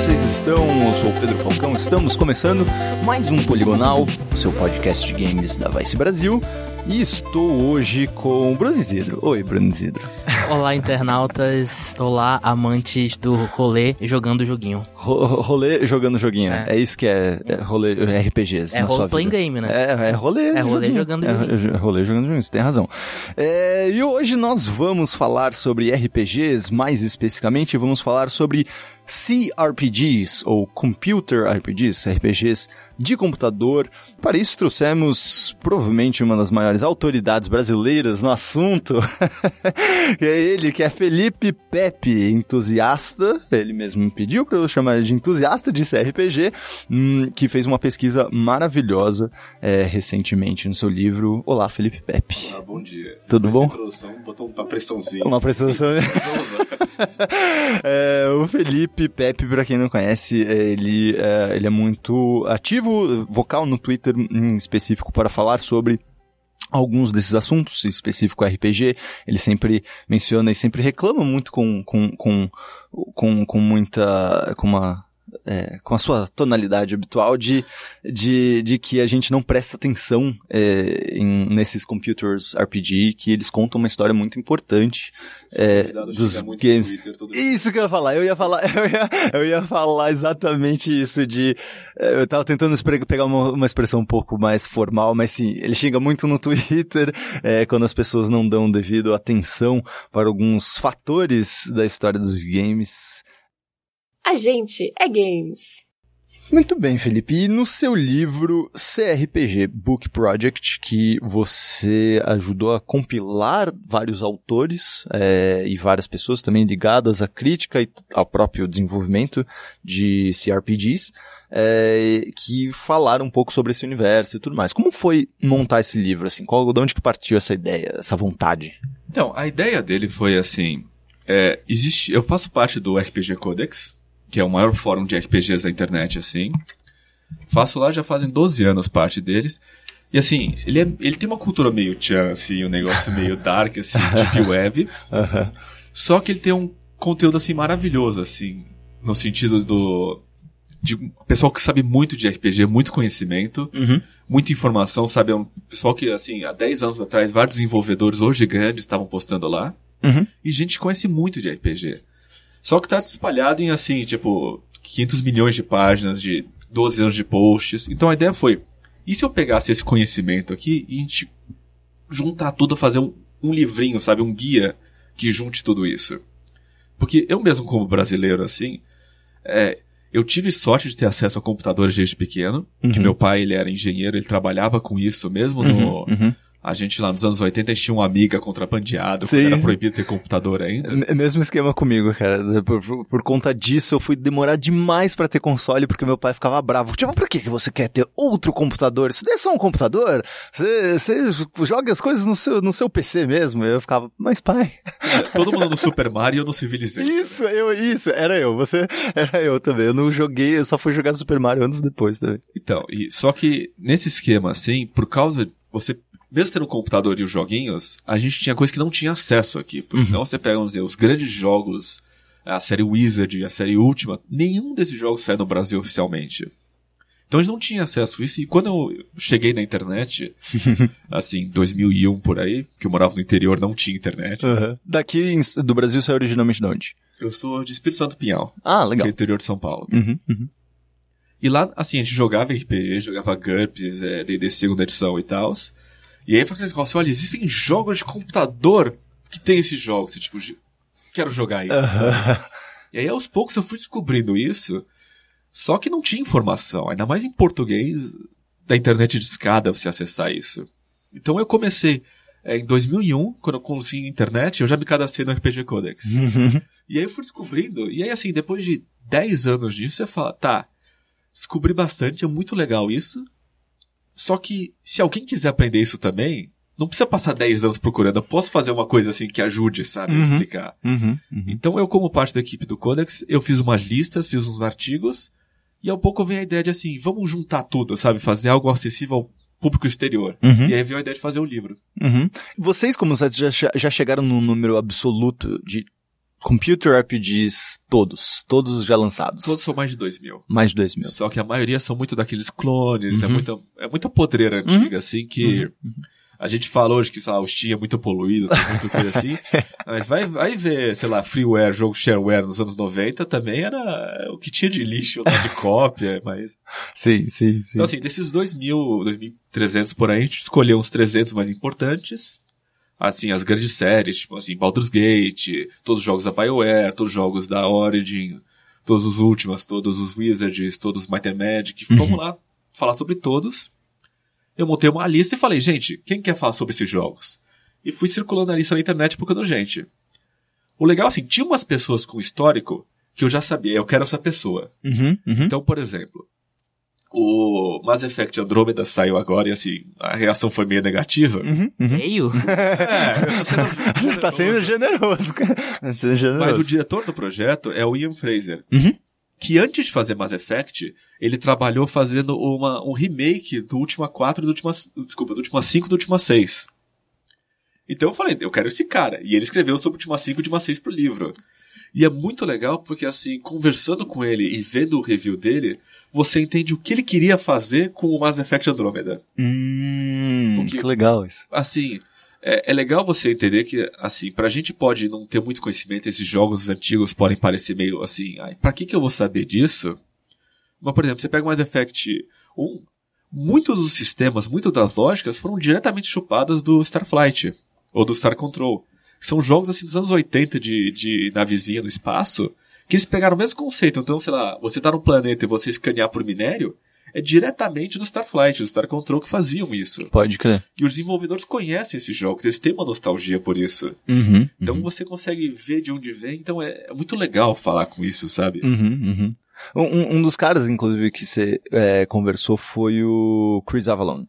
vocês estão? Eu sou o Pedro Falcão, estamos começando mais um Poligonal, o seu podcast de games da Vice Brasil. E estou hoje com o Bruno Isidro. Oi, Bruno Isidro. Olá, internautas. Olá, amantes do rolê jogando joguinho. Ro rolê jogando joguinho. É. é, isso que é, é rolê RPGs é na role playing game, né? É, é rolê É rolê joguinho. jogando joguinho. É, rolê jogando joguinho, você tem razão. É, e hoje nós vamos falar sobre RPGs, mais especificamente vamos falar sobre CRPGs, ou Computer RPGs, RPGs de computador. Para isso trouxemos provavelmente uma das maiores autoridades brasileiras no assunto, que é ele, que é Felipe Pepe, entusiasta, ele mesmo me pediu para eu chamar de entusiasta de CRPG, hum, que fez uma pesquisa maravilhosa é, recentemente no seu livro. Olá, Felipe Pepe. Ah, bom dia. Tudo bom? Botou uma pressãozinha. Uma pressãozinha. é, o Felipe Pepe, para quem não conhece, ele, é, ele é muito ativo, vocal no Twitter em específico para falar sobre alguns desses assuntos, em específico RPG, ele sempre menciona e sempre reclama muito com, com, com, com, com muita, com uma é, com a sua tonalidade habitual de, de, de que a gente não presta atenção é, em, nesses computers RPG, que eles contam uma história muito importante é, dos games. Twitter, isso que eu ia falar, eu ia falar, eu ia, eu ia falar exatamente isso de, é, eu tava tentando pegar uma, uma expressão um pouco mais formal, mas sim, ele xinga muito no Twitter, é, quando as pessoas não dão devido atenção para alguns fatores da história dos games, a gente é games. Muito bem, Felipe. E no seu livro CRPG Book Project, que você ajudou a compilar vários autores é, e várias pessoas também ligadas à crítica e ao próprio desenvolvimento de CRPGs, é, que falaram um pouco sobre esse universo e tudo mais. Como foi montar esse livro? Assim, qual, de onde que partiu essa ideia, essa vontade? Então, a ideia dele foi assim. É, existe, eu faço parte do RPG Codex, que é o maior fórum de RPGs da internet, assim. Faço lá, já fazem 12 anos parte deles. E assim, ele, é, ele tem uma cultura meio tchan, assim, um negócio meio dark, assim, deep web. Uhum. Só que ele tem um conteúdo, assim, maravilhoso, assim, no sentido do... De pessoal que sabe muito de RPG, muito conhecimento, uhum. muita informação, sabe? É um pessoal que, assim, há 10 anos atrás, vários desenvolvedores hoje grandes estavam postando lá. Uhum. E gente conhece muito de RPG. Só que tá espalhado em assim, tipo, 500 milhões de páginas, de 12 anos de posts. Então a ideia foi, e se eu pegasse esse conhecimento aqui e a gente juntar tudo, fazer um, um livrinho, sabe, um guia que junte tudo isso? Porque eu mesmo como brasileiro, assim, é, eu tive sorte de ter acesso a computadores desde pequeno, uhum. que meu pai, ele era engenheiro, ele trabalhava com isso mesmo uhum, no... Uhum a gente lá nos anos 80 tinha uma amiga contrabandeado, era proibido ter computador ainda. Mesmo esquema comigo, cara. Por, por, por conta disso, eu fui demorar demais para ter console, porque meu pai ficava bravo. Tipo, por que, você quer ter outro computador? Isso não é só um computador? Você, você joga as coisas no seu, no seu PC mesmo? Eu ficava, mas pai. É, todo mundo no Super Mario eu não civilizei. Isso, eu, isso, era eu. Você, era eu também. Eu não joguei, eu só fui jogar Super Mario anos depois também. Então, e, só que nesse esquema, assim, por causa, você mesmo tendo o computador e os joguinhos, a gente tinha coisa que não tinha acesso aqui. Porque uhum. senão você pega, vamos dizer, os grandes jogos, a série Wizard, a série Última, nenhum desses jogos sai no Brasil oficialmente. Então a gente não tinha acesso a isso. E quando eu cheguei na internet, assim, 2001 por aí, que eu morava no interior, não tinha internet. Uhum. Daqui do Brasil saiu originalmente de onde? Eu sou de Espírito Santo Pinhal. Ah, legal. Que é o interior de São Paulo. Uhum, uhum. E lá, assim, a gente jogava RPG, jogava GURPS, é, D&D segunda edição e tal. E aí faz aquele negócio, olha, existem jogos de computador que tem esses jogos. Você, tipo, quero jogar isso. E aí aos poucos eu fui descobrindo isso, só que não tinha informação, ainda mais em português da internet de escada você acessar isso. Então eu comecei é, em 2001, quando eu consegui internet, eu já me cadastrei no RPG Codex. e aí eu fui descobrindo, e aí assim, depois de 10 anos disso, você fala, tá, descobri bastante, é muito legal isso, só que, se alguém quiser aprender isso também, não precisa passar 10 anos procurando. Eu posso fazer uma coisa assim que ajude, sabe? Uhum, a explicar. Uhum, uhum. Então, eu, como parte da equipe do Codex, eu fiz umas listas, fiz uns artigos, e ao pouco vem a ideia de assim, vamos juntar tudo, sabe? Fazer algo acessível ao público exterior. Uhum. E aí veio a ideia de fazer um livro. Uhum. Vocês, como já, já chegaram num número absoluto de computer RPGs todos, todos já lançados. Todos são mais de 2 mil. Mais de 2 mil. Só que a maioria são muito daqueles clones, é, Uhum. muita, é muita podreira antiga, assim, que a gente fala hoje que, sei lá, o Steam é muito poluído, tem muita coisa assim, mas vai, vai ver, sei lá, freeware, jogo shareware nos anos 90 também era o que tinha de lixo lá de cópia, mas... Sim, sim, sim. Então, assim, desses 2 mil, 2.300 por aí, a gente escolheu uns 300 mais importantes, assim, as grandes séries, tipo assim, Baldur's Gate, todos os jogos da BioWare, todos os jogos da Origin, todos os últimos, todos os Wizards, todos os Might and Magic, vamos lá falar sobre todos. Eu montei uma lista e falei, gente, quem quer falar sobre esses jogos? E fui circulando a lista na internet procurando gente. O legal, assim, tinha umas pessoas com histórico que eu já sabia, eu quero essa pessoa. Uhum, uhum. Então, por exemplo, o Mass Effect Andromeda saiu agora e assim, a reação foi meio negativa. Uhum, uhum. Meio? É, sendo Você tá sendo generoso, cara. Tá sendo generoso. Mas o diretor do projeto é o Ian Fraser. Uhum. Que antes de fazer Mass Effect, ele trabalhou fazendo uma, um remake do Última 4 e do Última. Desculpa, do Última 5 e do Última 6. Então eu falei, eu quero esse cara. E ele escreveu sobre o Última 5 e o Última 6 pro livro. E é muito legal porque, assim, conversando com ele e vendo o review dele, você entende o que ele queria fazer com o Mass Effect Andromeda. Hum, Porque- que legal isso. assim, é, é legal você entender que, assim, pra gente pode não ter muito conhecimento, esses jogos antigos podem parecer meio assim, ai, pra que que eu vou saber disso? Mas, por exemplo, você pega o Mass Effect 1, muitos dos sistemas, muitas das lógicas foram diretamente chupadas do Starflight, ou do Star Control. São jogos, assim, dos anos 80 de, de navezinha no espaço, que eles pegaram o mesmo conceito. Então, sei lá, você tá no planeta e você escanear por minério, é diretamente do Starflight, do Star Control que faziam isso. Pode crer. E os desenvolvedores conhecem esses jogos, eles têm uma nostalgia por isso. Uhum. Então você consegue ver de onde vem, então é, é muito legal falar com isso, sabe? Uhum, uhum. Um, um dos caras, inclusive, que você é, conversou foi o Chris Avalon.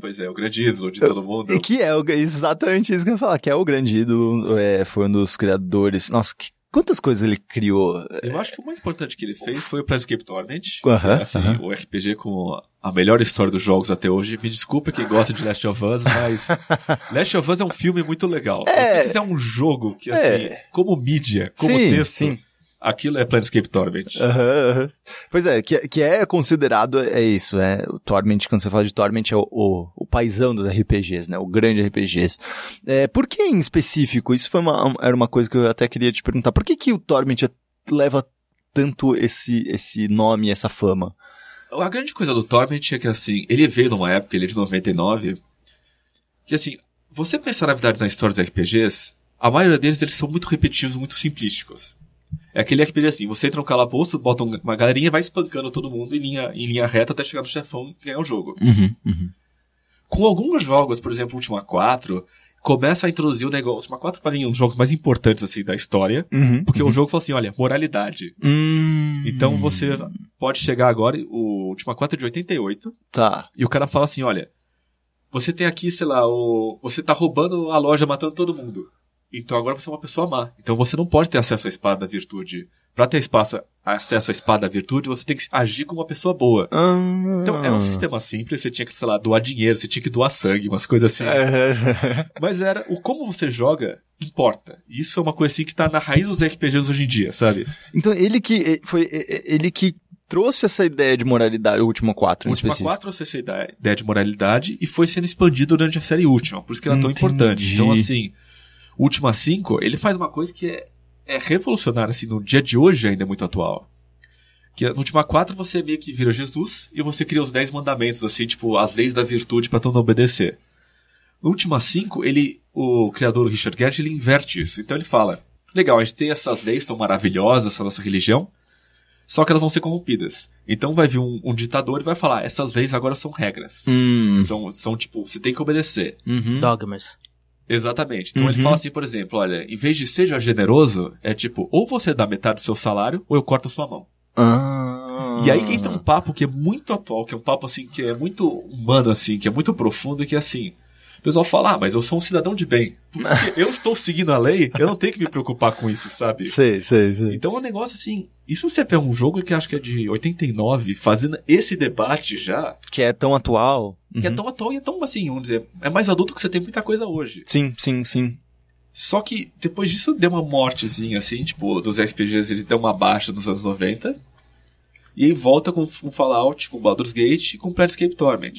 Pois é, o grande ídolo de todo mundo. E que é o- exatamente isso que eu ia falar, que é o grande ídolo, é, foi um dos criadores. Nossa, que- quantas coisas ele criou? Eu acho que o mais importante que ele fez foi o Planescape Torment. Aham, que é, assim, aham. o RPG com a melhor história dos jogos até hoje. Me desculpa quem gosta de Last of Us, mas Last of Us é um filme muito legal. É. Se quiser um jogo que, assim, É. como mídia, como Sim, texto, sim. Aquilo é Planescape Torment. Aham, aham. Pois é, que, que é considerado, é isso, é, o Torment, quando você fala de Torment, é o, o, o paizão dos RPGs, né, o grande RPGs. É, por que em específico? Isso foi uma, era uma coisa que eu até queria te perguntar. Por que que o Torment é- leva tanto esse, esse nome, essa fama? A grande coisa do Torment é que, assim, ele veio numa época, ele é de 99, que, assim, você pensar, na verdade, na história dos RPGs, a maioria deles, eles são muito repetitivos, muito simplísticos. É aquele RPG assim, você entra no calabouço, bota um- uma galerinha vai espancando todo mundo em linha, em linha reta até chegar no chefão e ganhar o jogo. Uhum, uhum. Com alguns jogos, por exemplo, Ultima 4, começa a introduzir o negócio. Ultima 4 para mim é um dos jogos mais importantes, assim, da história, Uhum. porque o jogo fala assim, olha, moralidade. Hum, Então você pode chegar agora, o Ultima 4 é de 88, Tá. e o cara fala assim, olha, você tem aqui, sei lá, o, você tá roubando a loja, matando todo mundo. Então agora você é uma pessoa má. Então você não pode ter acesso à espada da virtude. Pra ter espaço, acesso à espada da virtude, você tem que agir como uma pessoa boa. Ah. Então era um sistema simples, você tinha que, sei lá, doar dinheiro, você tinha que doar sangue, umas coisas assim. É. Mas era, o como você joga, importa. Isso é uma coisa assim que tá na raiz dos RPGs hoje em dia, sabe? Então ele que foi ele que trouxe essa ideia de moralidade, o último 4 O em Última específico. 4 trouxe essa ideia de moralidade e foi sendo expandido durante a série Última, por isso que ela é tão Entendi. importante. Então, assim, Última 5, ele faz uma coisa que é, é revolucionária, assim, no dia de hoje ainda é muito atual. Que no Última 4 você meio que vira Jesus e você cria os 10 mandamentos, assim, tipo, as leis da virtude pra todo mundo obedecer. No Última 5, ele, o criador Richard Gere, ele inverte isso. Então ele fala, legal, a gente tem essas leis tão maravilhosas, essa nossa religião, só que elas vão ser corrompidas. Então vai vir um, um ditador e vai falar, essas leis agora são regras. Hum. São, são tipo, você tem que obedecer. Uhum. Dogmas. Exatamente. Então ele fala assim, por exemplo, olha, em vez de seja generoso, é tipo, ou você dá metade do seu salário, ou eu corto a sua mão. Ah. E aí que entra um papo que é muito atual, que é um papo assim, que é muito humano, assim, que é muito profundo e que é assim. O pessoal fala, ah, mas eu sou um cidadão de bem. Porque eu estou seguindo a lei, eu não tenho que me preocupar com isso, sabe? Sei, sei, sei. Então é um negócio assim. Isso você pega um jogo que acho que é de 89, fazendo esse debate já, Que é tão atual. que é Uhum. tão atual e é tão assim, vamos dizer, é mais adulto que você tem muita coisa hoje. Sim, sim, sim. Só que depois disso deu uma mortezinha, assim, tipo, dos RPGs ele deu uma baixa nos anos 90. E aí volta com, com Fallout, com Baldur's Gate e com Planescape Torment.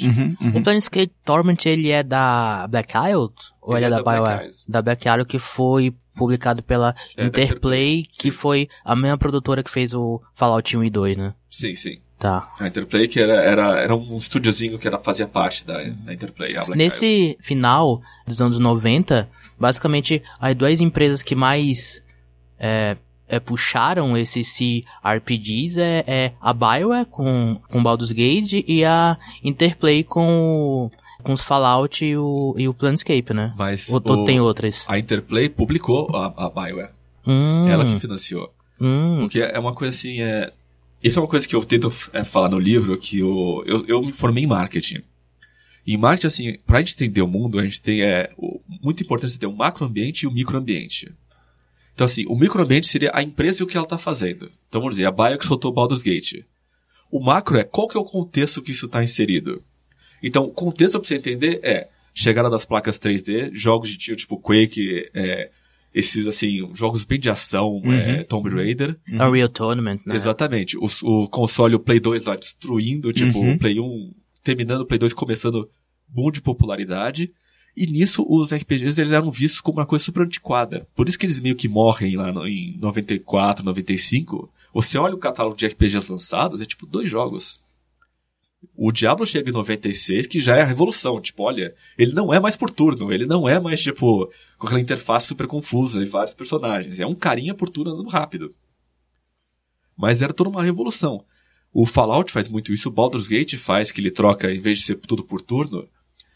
O Planescape Torment, ele é da Black Isle? Ou ele, Ele é é da da Black BioWare? Isle. Da Black Isle que foi publicado pela É, Interplay, Interplay, que foi a mesma produtora que fez o Fallout 1 e 2, né? Sim, sim. Tá. A Interplay, que era, era, era um estúdiozinho que era, fazia parte da, da Interplay. A Black Isle. Nesse final dos anos 90, basicamente, as duas empresas que mais é, é, puxaram esses CRPGs é, é a BioWare com, com Baldur's Gate e a Interplay com, com os Fallout e o, e o Planescape, né? Mas Ou, o- tem outras? A Interplay publicou a, a Bioware. Hum, Ela que financiou. hum, Porque é uma coisa assim, é... Isso é uma coisa que eu tento é, falar no livro, que eu, eu, eu me formei em marketing. E em marketing, assim, pra gente entender o mundo, a gente tem, é, o, muito importante você ter o macroambiente e o microambiente. Então, assim, o microambiente seria a empresa e o que ela tá fazendo. Então, vamos dizer, a Bio que soltou o Baldur's Gate. O macro é qual que é o contexto que isso está inserido. Então, o contexto pra você entender é chegada das placas 3D, jogos de tiro tipo Quake, é, esses, assim, jogos bem de ação, é, Tomb Raider. Unreal Tournament, né? Exatamente. O, o console, o Play 2 lá destruindo, tipo, Uhum. o Play 1 terminando, o Play 2 começando boom de popularidade. E nisso os RPGs eles eram vistos como uma coisa super antiquada. Por isso que eles meio que morrem lá no- em 94, 95. Você olha o catálogo de RPGs lançados, é tipo dois jogos. O Diablo chega em 96, que já é a revolução. Tipo, olha, ele não é mais por turno, ele não é mais, tipo, com aquela interface super confusa e vários personagens. É um carinha por turno andando rápido. Mas era toda uma revolução. O Fallout faz muito isso, o Baldur's Gate faz, que ele troca, em vez de ser tudo por turno,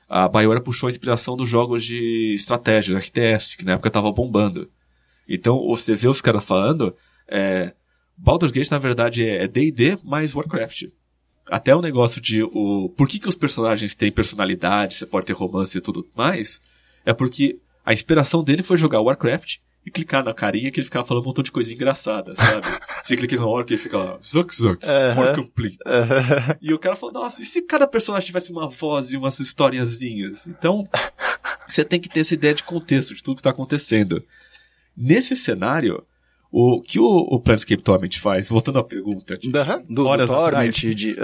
a BioWare puxou a inspiração dos jogos de estratégia, RTS, que na época tava bombando. Então, você vê os caras falando, é, Baldur's Gate, na verdade, é D&D mais Warcraft. Até o negócio de o por que, que os personagens têm personalidade, você pode ter romance e tudo mais, é porque a inspiração dele foi jogar Warcraft e clicar na carinha que ele ficava falando um montão de coisa engraçada, sabe? você clica na hora que ele fica lá, Zuck Zuck, more complete. E o cara falou, nossa, e se cada personagem tivesse uma voz e umas historiazinhas? Então, você tem que ter essa ideia de contexto, de tudo que está acontecendo. Nesse cenário, o que o, o Planescape Torment faz, voltando à pergunta, de- do, do Horas Torment, atrás. de...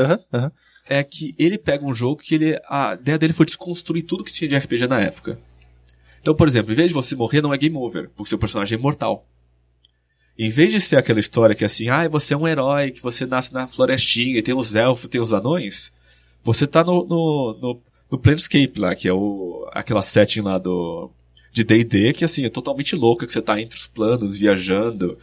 é que ele pega um jogo que ele, a ideia dele foi desconstruir tudo que tinha de RPG na época. Então, por exemplo, em vez de você morrer, não é game over, porque seu personagem é imortal. Em vez de ser aquela história que é assim, ah, você é um herói, que você nasce na florestinha e tem os elfos, tem os anões, você tá no, no, no, no Planescape lá, que é o, aquela setting lá do, de D&D, que assim, é totalmente louca, que você tá entre os planos, viajando.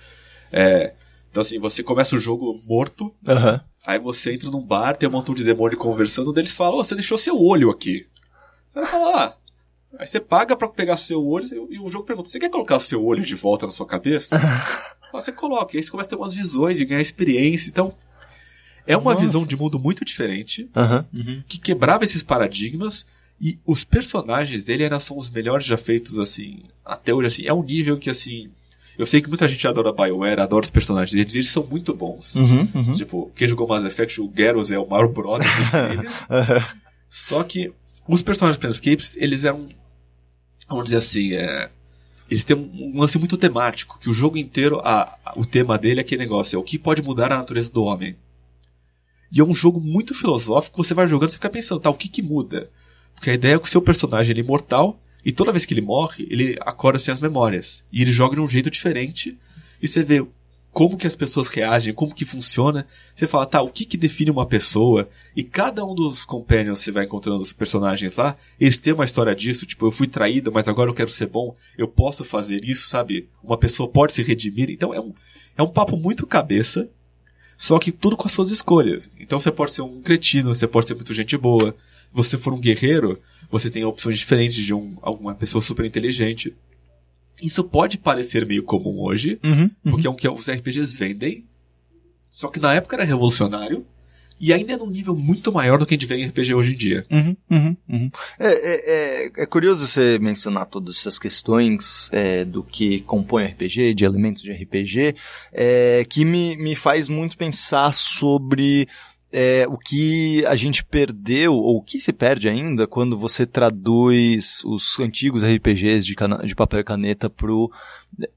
É, então assim, você começa o jogo morto, Aham. Aí você entra num bar, tem um montão de demônio conversando, um deles fala, ô, você deixou seu olho aqui. Cara fala, ah. Aí você paga pra pegar seu olho e o jogo pergunta, você quer colocar o seu olho de volta na sua cabeça? Você coloca, e aí você começa a ter umas visões e ganhar experiência. Então, é uma Nossa. visão de mundo muito diferente, Aham. que quebrava esses paradigmas, e os personagens dele ainda são os melhores já feitos, assim, até hoje, assim, é um nível que, assim, eu sei que muita gente adora BioWare, adora os personagens deles, e eles são muito bons. Uhum, uhum. Tipo, quem jogou Mass Effect, o Garrus é o maior brother deles. Só que os personagens Planescapes, eles eram, vamos dizer assim, é, eles têm um, lance muito temático, que o jogo inteiro, a, a- o tema dele é aquele negócio, é o que pode mudar a natureza do homem. E é um jogo muito filosófico, você vai jogando e fica pensando, tá, o que que muda? Porque a ideia é que o seu personagem ele é imortal, e toda vez que ele morre, ele acorda sem as memórias. E ele joga de um jeito diferente, e você vê como que as pessoas reagem, como que funciona. Você fala, tá, o que que define uma pessoa? E cada um dos companions que você vai encontrando os personagens lá, eles têm uma história disso, tipo, eu fui traído, mas agora eu quero ser bom, eu posso fazer isso, sabe? Uma pessoa pode se redimir. Então é um, é um papo muito cabeça, só que tudo com as suas escolhas. Então você pode ser um cretino, você pode ser muito gente boa. Se você for um guerreiro, você tem opções diferentes de um, alguma pessoa super inteligente. Isso pode parecer meio comum hoje, Uhum. porque é um que os RPGs vendem. Só que na época era revolucionário. E ainda é num nível muito maior do que a gente vê em RPG hoje em dia. Uhum, uhum, uhum. É, é, é, é curioso você mencionar todas essas questões é, do que compõe o RPG, de elementos de RPG, é, que me, me faz muito pensar sobre é o que a gente perdeu, ou o que se perde ainda, quando você traduz os antigos RPGs de, cana de papel e caneta pro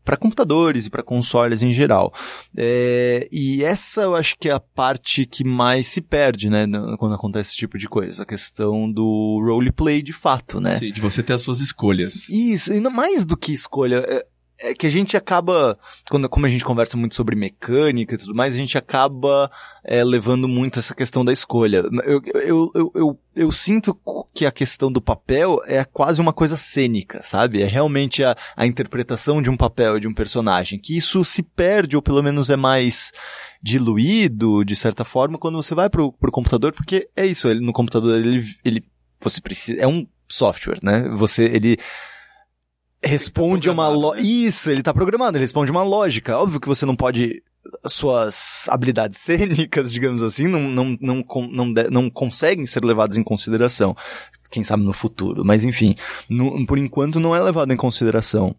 para computadores e para consoles em geral. É, e essa eu acho que é a parte que mais se perde, né, quando acontece esse tipo de coisa, a questão do roleplay de fato, né? Sim, de você ter as suas escolhas. Isso, ainda mais do que escolha. É, é que a gente acaba, quando, como a gente conversa muito sobre mecânica e tudo mais, a gente acaba é, levando muito essa questão da escolha. Eu, eu, eu, eu, eu sinto que a questão do papel é quase uma coisa cênica, sabe? É realmente a, a interpretação de um papel, de um personagem, que isso se perde, ou pelo menos é mais diluído, de certa forma, quando você vai pro, pro computador, porque é isso, ele, no computador ele, ele, você precisa, é um software, né? Você, ele, responde tá uma lo... né? Isso, ele tá programado, ele responde uma lógica. Óbvio que você não pode suas habilidades cênicas, digamos assim, não, não, não, não, não, conseguem ser levadas em consideração. Quem sabe no futuro, mas enfim, no- por enquanto não é levado em consideração.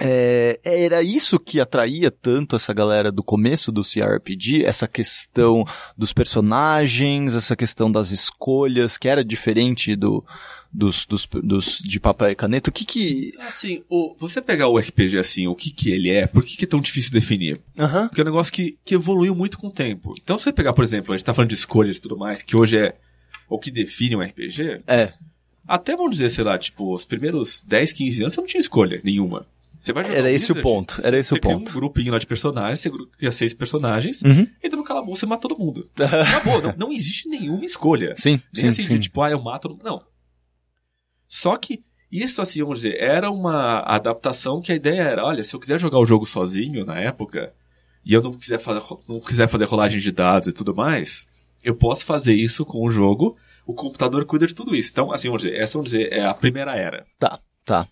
É, era isso que atraía tanto essa galera do começo do CRPG, essa questão dos personagens, essa questão das escolhas, que era diferente do, dos, dos, dos de papel e caneta. O que que... Assim, o, você pegar o RPG assim, o que que ele é, por que que é tão difícil de definir? Aham. Porque é um negócio que, que evoluiu muito com o tempo. Então, se você pegar, por exemplo, a gente tá falando de escolhas e tudo mais, que hoje é o que define um RPG, É. até vamos dizer, sei lá, tipo, os primeiros 10, 15 anos você não tinha escolha nenhuma. Você vai jogar Era esse o ponto, era esse você o cria ponto. um grupinho lá de personagens, você cria seis personagens, Uhum. entra no calabouço e mata todo mundo. Acabou, não, não existe nenhuma escolha. Sim, Nem sim, assim, sim. de tipo, ah, eu mato. Não. Só que isso, assim, vamos dizer, era uma adaptação que a ideia era, olha, se eu quiser jogar o jogo sozinho na época, e eu não quiser fazer, não quiser fazer rolagem de dados e tudo mais, eu posso fazer isso com o jogo, o computador cuida de tudo isso. Então, assim, vamos dizer, essa, vamos dizer, é a primeira era. Tá, tá.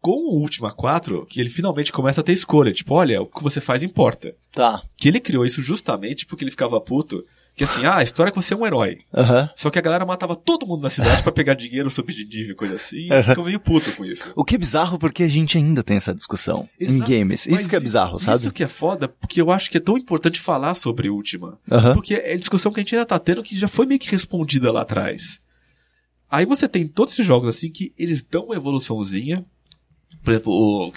Com o Ultima 4, que ele finalmente começa a ter escolha, tipo, olha, o que você faz importa. Tá. Que ele criou isso justamente porque ele ficava puto, que assim, ah, a história é que você é um herói. Aham. Só que a galera matava todo mundo na cidade pra pegar dinheiro, subir de nível e coisa assim, Uhum. ficou meio puto com isso. O que é bizarro porque a gente ainda tem essa discussão em Exato. games. Mas Isso que é bizarro, sabe? Isso que é foda, porque eu acho que é tão importante falar sobre Ultima. Aham. Porque é discussão que a gente ainda tá tendo que já foi meio que respondida lá atrás. Aí você tem todos esses jogos assim que eles dão uma evoluçãozinha. Por exemplo, o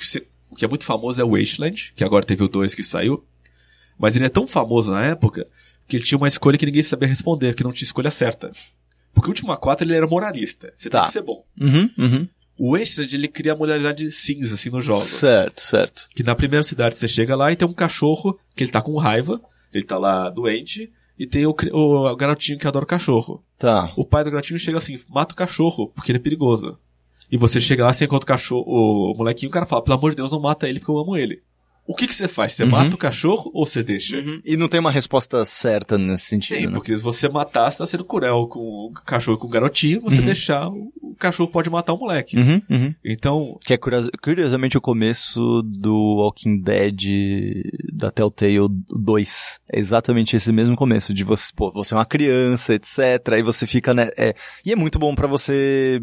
o que é muito famoso é o Wasteland, que agora teve o 2 que saiu. Mas ele é tão famoso na época que ele tinha uma escolha que ninguém sabia responder, que não tinha escolha certa. Porque o Ultima 4 ele era moralista. Você Tá. tem que ser bom. Uhum, uhum. O Wasteland ele cria a moralidade cinza assim no jogo. Certo, certo. Que na primeira cidade você chega lá e tem um cachorro que ele tá com raiva, ele tá lá doente, e tem o, o garotinho que adora o cachorro. Tá. O pai do garotinho chega assim, mata o cachorro, porque ele é perigoso. E você chega lá, você encontra o cachorro, o molequinho, o cara fala, pelo amor de Deus, não mata ele porque eu amo ele. O que que você faz? Você mata o cachorro ou você deixa? E não tem uma resposta certa nesse sentido, Sim, né? porque se você matar, você tá sendo cruel com o cachorro e com o garotinho, você deixar, o, cachorro pode matar o moleque. Uhum, uhum. Então, Que é curios- curiosamente o começo do Walking Dead da Telltale 2. É exatamente esse mesmo começo, de você, pô, você é uma criança, etc. Aí você fica, né? É, e é muito bom pra você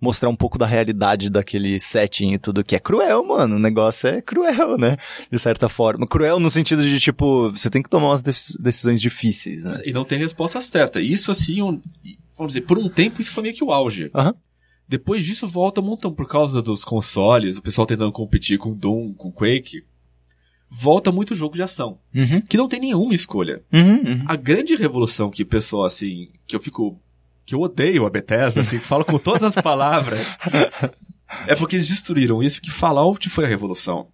mostrar um pouco da realidade daquele setting e tudo, que é cruel, mano. O negócio é cruel, né? De certa forma. Cruel no sentido de, tipo, você tem que tomar umas deci- decisões difíceis, né? e não tem resposta certa. Isso assim, um- vamos dizer, por um tempo isso foi meio que o auge. Aham. Depois disso volta um montão por causa dos consoles, o pessoal tentando competir com Doom, com Quake. Volta muito jogo de ação, Uhum, que não tem nenhuma escolha. uhum, uhum. A grande revolução que o pessoal assim, que eu fico que eu odeio a Bethesda, assim, que falo com todas as palavras. é porque eles destruíram isso que Fallout foi a revolução.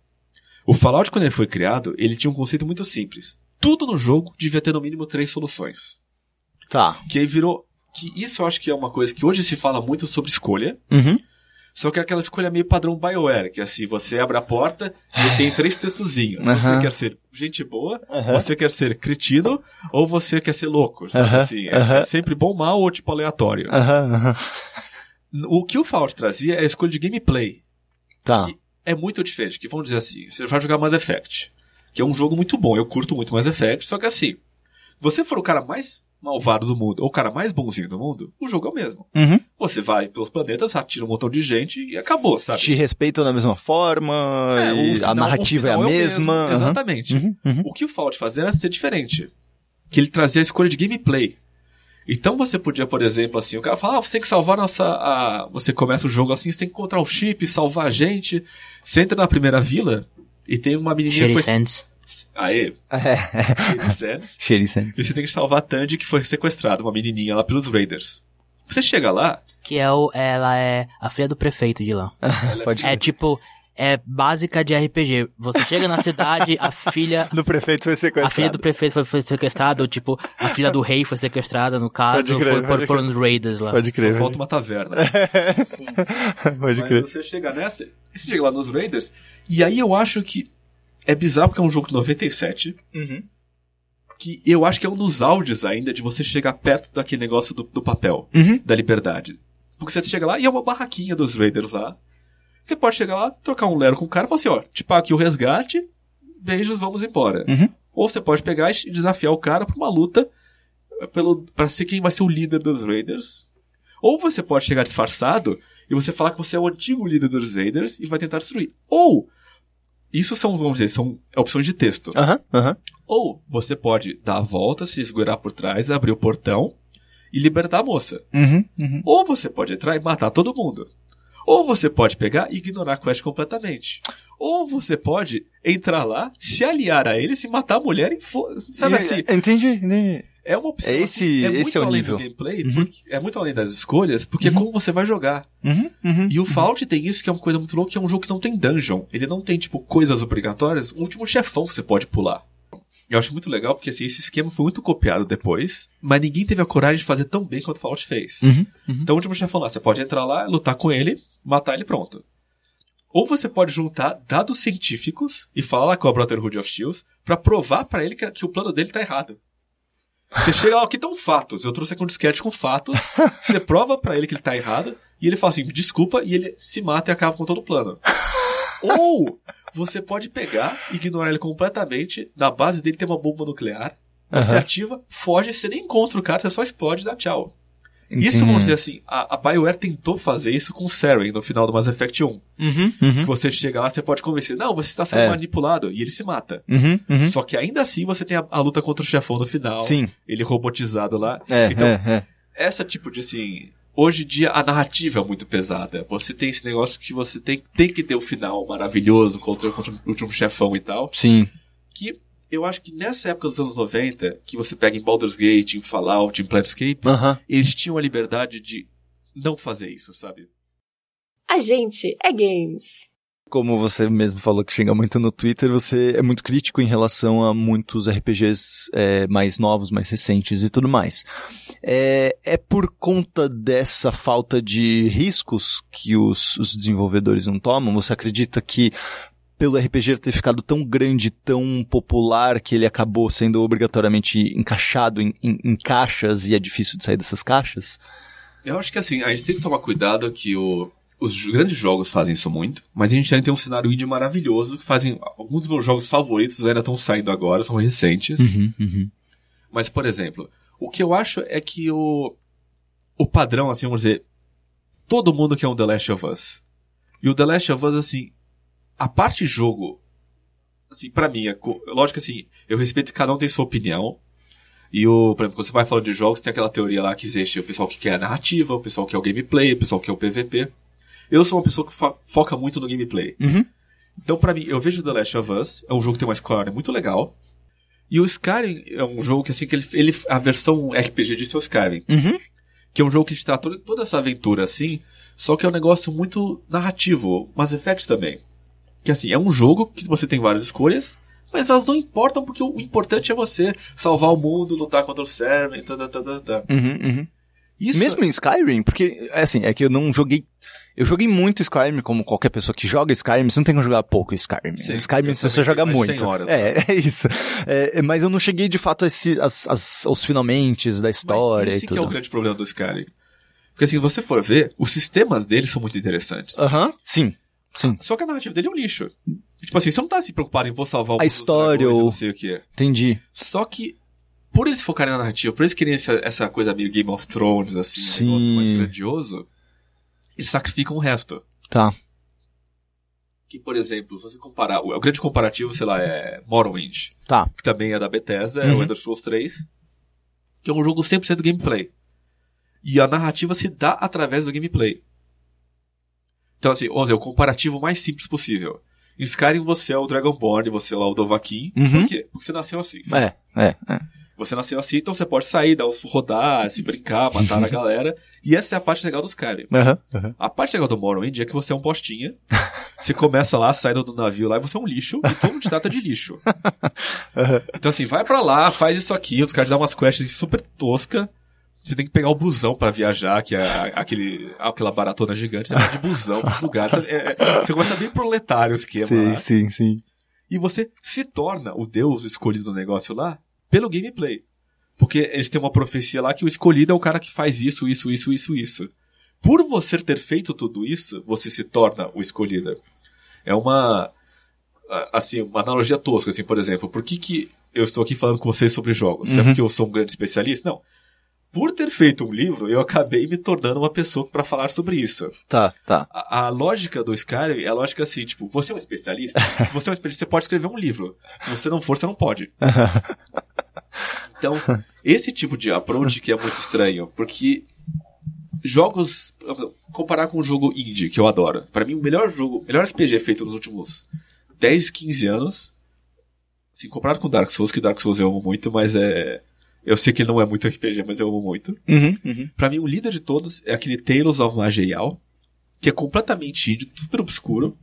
O Fallout quando ele foi criado, ele tinha um conceito muito simples. Tudo no jogo devia ter no mínimo três soluções. Tá. Que aí virou que isso eu acho que é uma coisa que hoje se fala muito sobre escolha, Uhum. Só que é aquela escolha meio padrão BioWare, que é assim, você abre a porta e tem três textozinhos. Você quer ser gente boa, você quer ser cretino, ou você quer ser louco, sabe assim? É, é sempre bom, mal ou tipo aleatório. O que o Fallout trazia é a escolha de gameplay, Tá. que é muito diferente, que vamos dizer assim, você vai jogar Mass Effect, que é um jogo muito bom, eu curto muito Mass Effect, só que assim, você for o cara mais malvado do mundo, ou o cara mais bonzinho do mundo, o jogo é o mesmo. Uhum. Você vai pelos planetas, atira um montão de gente e acabou, sabe? Te respeitam da mesma forma, É, e final- a narrativa é a o mesma. mesmo, aham. Exatamente. Uhum, uhum. O que o Fallout fazia era ser diferente. que ele trazia a escolha de gameplay. Então você podia, por exemplo, assim, o cara fala, ah, você tem que salvar nossa. A... Você começa o jogo assim, você tem que encontrar o chip, salvar a gente. Você entra na primeira vila e tem uma menininha Shitty foi. Sands. Aê, É. Shady Sands. E você tem que salvar a Tandy que foi sequestrada, uma menininha lá pelos Raiders. Você chega lá, Que é o, ela é a filha do prefeito de lá. Pode É tipo, é básica de RPG. Você chega na cidade, a filha. Do prefeito foi A sequestrado. filha do prefeito foi, foi sequestrada, ou tipo, a filha do rei foi sequestrada, no caso, crer, foi por, por uns raiders lá. Pode só crer. falta uma taverna. Pode Mas crer. você chega nessa, você chega lá nos Raiders, e aí eu acho que é bizarro porque é um jogo de 97, Uhum. que eu acho que é um dos áudios ainda de você chegar perto daquele negócio do, do papel, Uhum. da liberdade. Porque você chega lá e é uma barraquinha dos Raiders lá. Você pode chegar lá, trocar um lero com o cara e falar assim, ó, te pago aqui o resgate, beijos, vamos embora. Uhum. Ou você pode pegar e desafiar o cara pra uma luta pelo, pra ser quem vai ser o líder dos Raiders. Ou você pode chegar disfarçado e você falar que você é o antigo líder dos Raiders e vai tentar destruir. Ou, isso são, vamos dizer, são opções de texto. Aham, aham. Ou você pode dar a volta, se esgueirar por trás, abrir o portão e libertar a moça. Uhum, uhum. Ou você pode entrar e matar todo mundo. Ou você pode pegar e ignorar a quest completamente. Ou você pode entrar lá, se aliar a eles e matar a mulher e fo... Sabe assim? Entendi, entendi. É uma opção. É esse- assim, é esse muito é o além nível. do gameplay, porque- é muito além das escolhas, porque Uhum. é como você vai jogar. Uhum, uhum. E o Fallout tem isso, que é uma coisa muito louca, que é um jogo que não tem dungeon. Ele não tem, tipo, coisas obrigatórias. O último chefão você pode pular. Eu acho muito legal, porque assim, esse esquema foi muito copiado depois, mas ninguém teve a coragem de fazer tão bem quanto o Fallout fez. Uhum, Então o último chefão lá, você pode entrar lá, lutar com ele, matar ele pronto. Ou você pode juntar dados científicos e falar lá com a Brotherhood of Shields pra provar pra ele que, que o plano dele tá errado. Você chega lá, aqui estão fatos. Eu trouxe aqui um disquete com fatos. Você prova pra ele que ele tá errado. E ele fala assim, desculpa, e ele se mata e acaba com todo o plano. Ou você pode pegar, ignorar ele completamente. Na base dele tem uma bomba nuclear. Você Aham. ativa, foge, você nem encontra o cara, você só explode e dá tchau. Entendi. Isso, vamos dizer assim, a, a BioWare tentou fazer isso com o Saren no final do Mass Effect 1. Uhum, uhum. Que você chega lá, você pode convencer, não, você está sendo É. manipulado, e ele se mata. Uhum, uhum. Só que ainda assim você tem a, a luta contra o chefão no final. Sim. Ele robotizado lá. É, então, é, é. essa tipo de assim. Hoje em dia a narrativa é muito pesada. Você tem esse negócio que você tem, tem que ter o final maravilhoso contra, contra o último chefão e tal. Sim. Que eu acho que nessa época dos anos 90, que você pega em Baldur's Gate, em Fallout, em Planescape, eles tinham a liberdade de não fazer isso, sabe? A gente é games. Como você mesmo falou que chega muito no Twitter, você é muito crítico em relação a muitos RPGs é, mais novos, mais recentes e tudo mais. É, é por conta dessa falta de riscos que os, os desenvolvedores não tomam? Você acredita que pelo RPG ter ficado tão grande, tão popular, que ele acabou sendo obrigatoriamente encaixado em, em- em caixas e é difícil de sair dessas caixas? Eu acho que assim, a gente tem que tomar cuidado que o, os grandes jogos fazem isso muito, mas a gente ainda tem um cenário indie maravilhoso que fazem. Alguns dos meus jogos favoritos ainda estão saindo agora, são recentes. uhum. Mas, por exemplo, o que eu acho é que o, o padrão, assim, vamos dizer, todo mundo quer um The Last of Us. E o The Last of Us, assim, a parte jogo, assim, pra mim, é, co- lógico assim, eu respeito que cada um tem sua opinião. E o, por exemplo, quando você vai falando de jogos, tem aquela teoria lá que existe o pessoal que quer a narrativa, o pessoal que quer o gameplay, o pessoal que quer o PVP. Eu sou uma pessoa que fo- foca muito no gameplay. Uhum. Então, pra mim, eu vejo The Last of Us, é um jogo que tem uma história muito legal. E o Skyrim é um jogo que, assim, que ele, ele a versão RPG disso é o Skyrim. Uhum. Que é um jogo que dá toda, toda essa aventura, assim, só que é um negócio muito narrativo. Mass Effect também. Que, assim, é um jogo que você tem várias escolhas, mas elas não importam porque o importante é você salvar o mundo, lutar contra o Servant, tá, tá, tá, tá, tá. Uhum, uhum. Isso Mesmo em Skyrim, porque, é assim, é que eu não joguei. Eu joguei muito Skyrim, como qualquer pessoa que joga Skyrim, você não tem que jogar pouco Skyrim. Sim, Skyrim você joga muito. 100 horas, é, é isso. É, mas eu não cheguei de fato a esse, as, as, aos finalmente da história Mas e esse que é tudo. o grande problema do Skyrim. Porque assim, você for ver, os sistemas dele são muito interessantes. Aham, sim. Sim, Só que a narrativa dele é um lixo. Tipo assim, você não tá se preocupado em vou salvar o A história ou- não sei o que. entendi. Só que, por eles focarem na narrativa, por eles querem essa, essa coisa meio Game of Thrones, assim, Sim. um negócio mais grandioso, eles sacrificam o resto. Tá. Que, por exemplo, se você comparar, o, o grande comparativo, sei lá, é Morrowind, Tá. que também é da Bethesda, é Uhum. o Elder Scrolls 3. que é um jogo 100% gameplay. E a narrativa se dá através do gameplay. Então, assim, vamos dizer, o comparativo mais simples possível. Em Skyrim você é o Dragonborn, você é lá o Dovahkiin. Uhum. Por quê? Porque você nasceu assim. É, é, é. Você nasceu assim, então você pode sair, dar uns rodar, se brincar, matar a galera. E essa é a parte legal dos Skyrim. Aham, aham. A parte legal do Morrowind é que você é um postinha. Você começa lá, saindo do navio lá, e você é um lixo, e todo mundo te trata de lixo. Então assim, vai pra lá, faz isso aqui, os caras dão umas quests super tosca. Você tem que pegar o busão pra viajar, que é aquele, aquela baratona gigante, você vai de busão pros lugares. É- é- você começa bem proletário o esquema Sim, lá. sim, sim. E você se torna o deus escolhido do negócio lá pelo gameplay. Porque eles têm uma profecia lá que o escolhido é o cara que faz isso, isso, isso, isso, isso. Por você ter feito tudo isso, você se torna o escolhido. É uma assim, uma analogia tosca, assim, por exemplo, por que, que eu estou aqui falando com vocês sobre jogos? É porque eu sou um grande especialista? Não. Por ter feito um livro, eu acabei me tornando uma pessoa para falar sobre isso. Tá, tá. A, a lógica do Skyrim é a lógica assim, tipo, você é um especialista? Se você é um especialista, você pode escrever um livro. Se você não for, você não pode. Então, esse tipo de approach que é muito estranho, porque jogos, comparar com um jogo indie, que eu adoro. Pra mim, o melhor jogo, o melhor RPG feito nos últimos 10, 15 anos, assim, comparado com Dark Souls, que Dark Souls eu amo muito, mas é... Eu sei que ele não é muito RPG, mas eu amo muito. Uhum, uhum. Pra mim, o líder de todos é aquele Tales of Magial, que é completamente indie, super obscuro.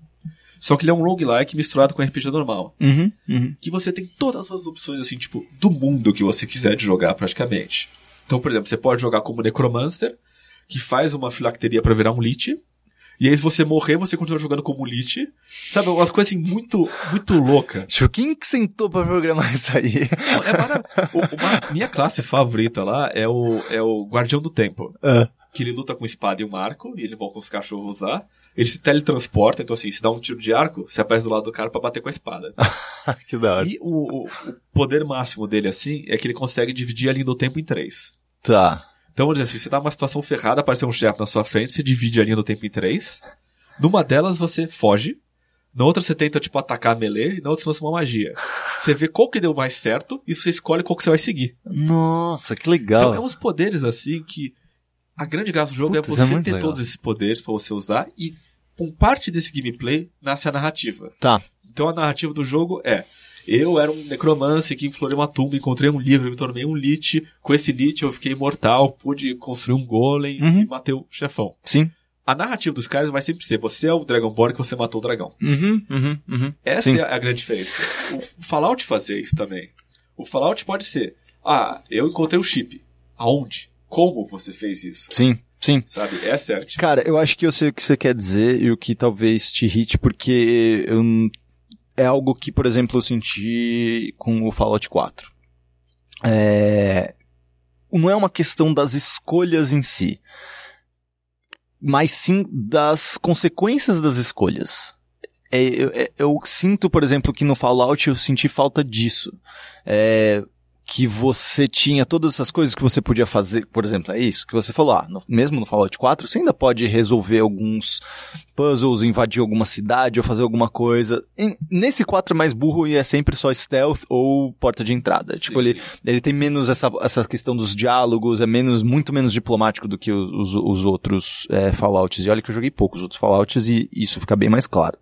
Só que ele é um roguelike misturado com RPG normal. Uhum, uhum. Que você tem todas as opções, assim, tipo, do mundo que você quiser de jogar, praticamente. Então, por exemplo, você pode jogar como Necromancer, que faz uma filacteria pra virar um Lich. E aí, se você morrer, você continua jogando como Lich. Sabe, umas coisas assim, muito, muito louca. Tipo, quem que sentou pra programar isso aí? Não, é o- uma- minha classe favorita lá é o, é o Guardião do Tempo. Ah. que ele luta com espada e um arco, e ele volta com os cachorros lá. Ele se teletransporta, então assim, se dá um tiro de arco, você aparece do lado do cara pra bater com a espada. que da hora. e o, o- o poder máximo dele, assim, é que ele consegue dividir a linha do tempo em três. Tá. Então, vamos dizer assim, você tá numa situação ferrada, apareceu um chefe na sua frente, você divide a linha do tempo em três. Numa delas você foge. Na outra você tenta, tipo, atacar a melee, e na outra você lança uma magia. Você vê qual que deu mais certo, e você escolhe qual que você vai seguir. Nossa, que Então legal. é uns poderes assim que a grande graça do jogo é é você muito ter legal. todos esses poderes pra você usar e com parte desse gameplay nasce a narrativa. Tá. Então a narrativa do jogo é eu era um necromante que inflorei uma tumba, encontrei um livro, me tornei um lich. Com esse lich eu fiquei imortal, pude construir um golem Uhum. e matei o chefão. Sim. A narrativa dos caras vai sempre ser você é o Dragonborn que você matou o dragão. Uhum, uhum, uhum. Essa Sim. é a grande diferença. O Fallout fazia isso também. O Fallout pode ser, ah, eu encontrei o chip. Aonde? Como você fez isso? Sim, sim. Sabe? Essa é a diferença. Cara, eu acho que eu sei o que você quer dizer e o que talvez te irrite, porque eu, é algo que, por exemplo, eu senti com o Fallout 4. É, não é uma questão das escolhas em si, mas sim das consequências das escolhas. É, eu, é- eu sinto, por exemplo, que no Fallout eu senti falta disso. É, que você tinha todas essas coisas que você podia fazer, por exemplo, é isso que você falou, ah, no- mesmo no Fallout 4, você ainda pode resolver alguns puzzles, invadir alguma cidade ou fazer alguma coisa. Em- nesse 4 é mais burro e é sempre só stealth ou porta de entrada. Tipo, Sim, ele, sim. ele tem menos essa, essa questão dos diálogos, é menos, muito menos diplomático do que os, os outros é, Fallouts. E olha que eu joguei poucos outros Fallouts e isso fica bem mais claro.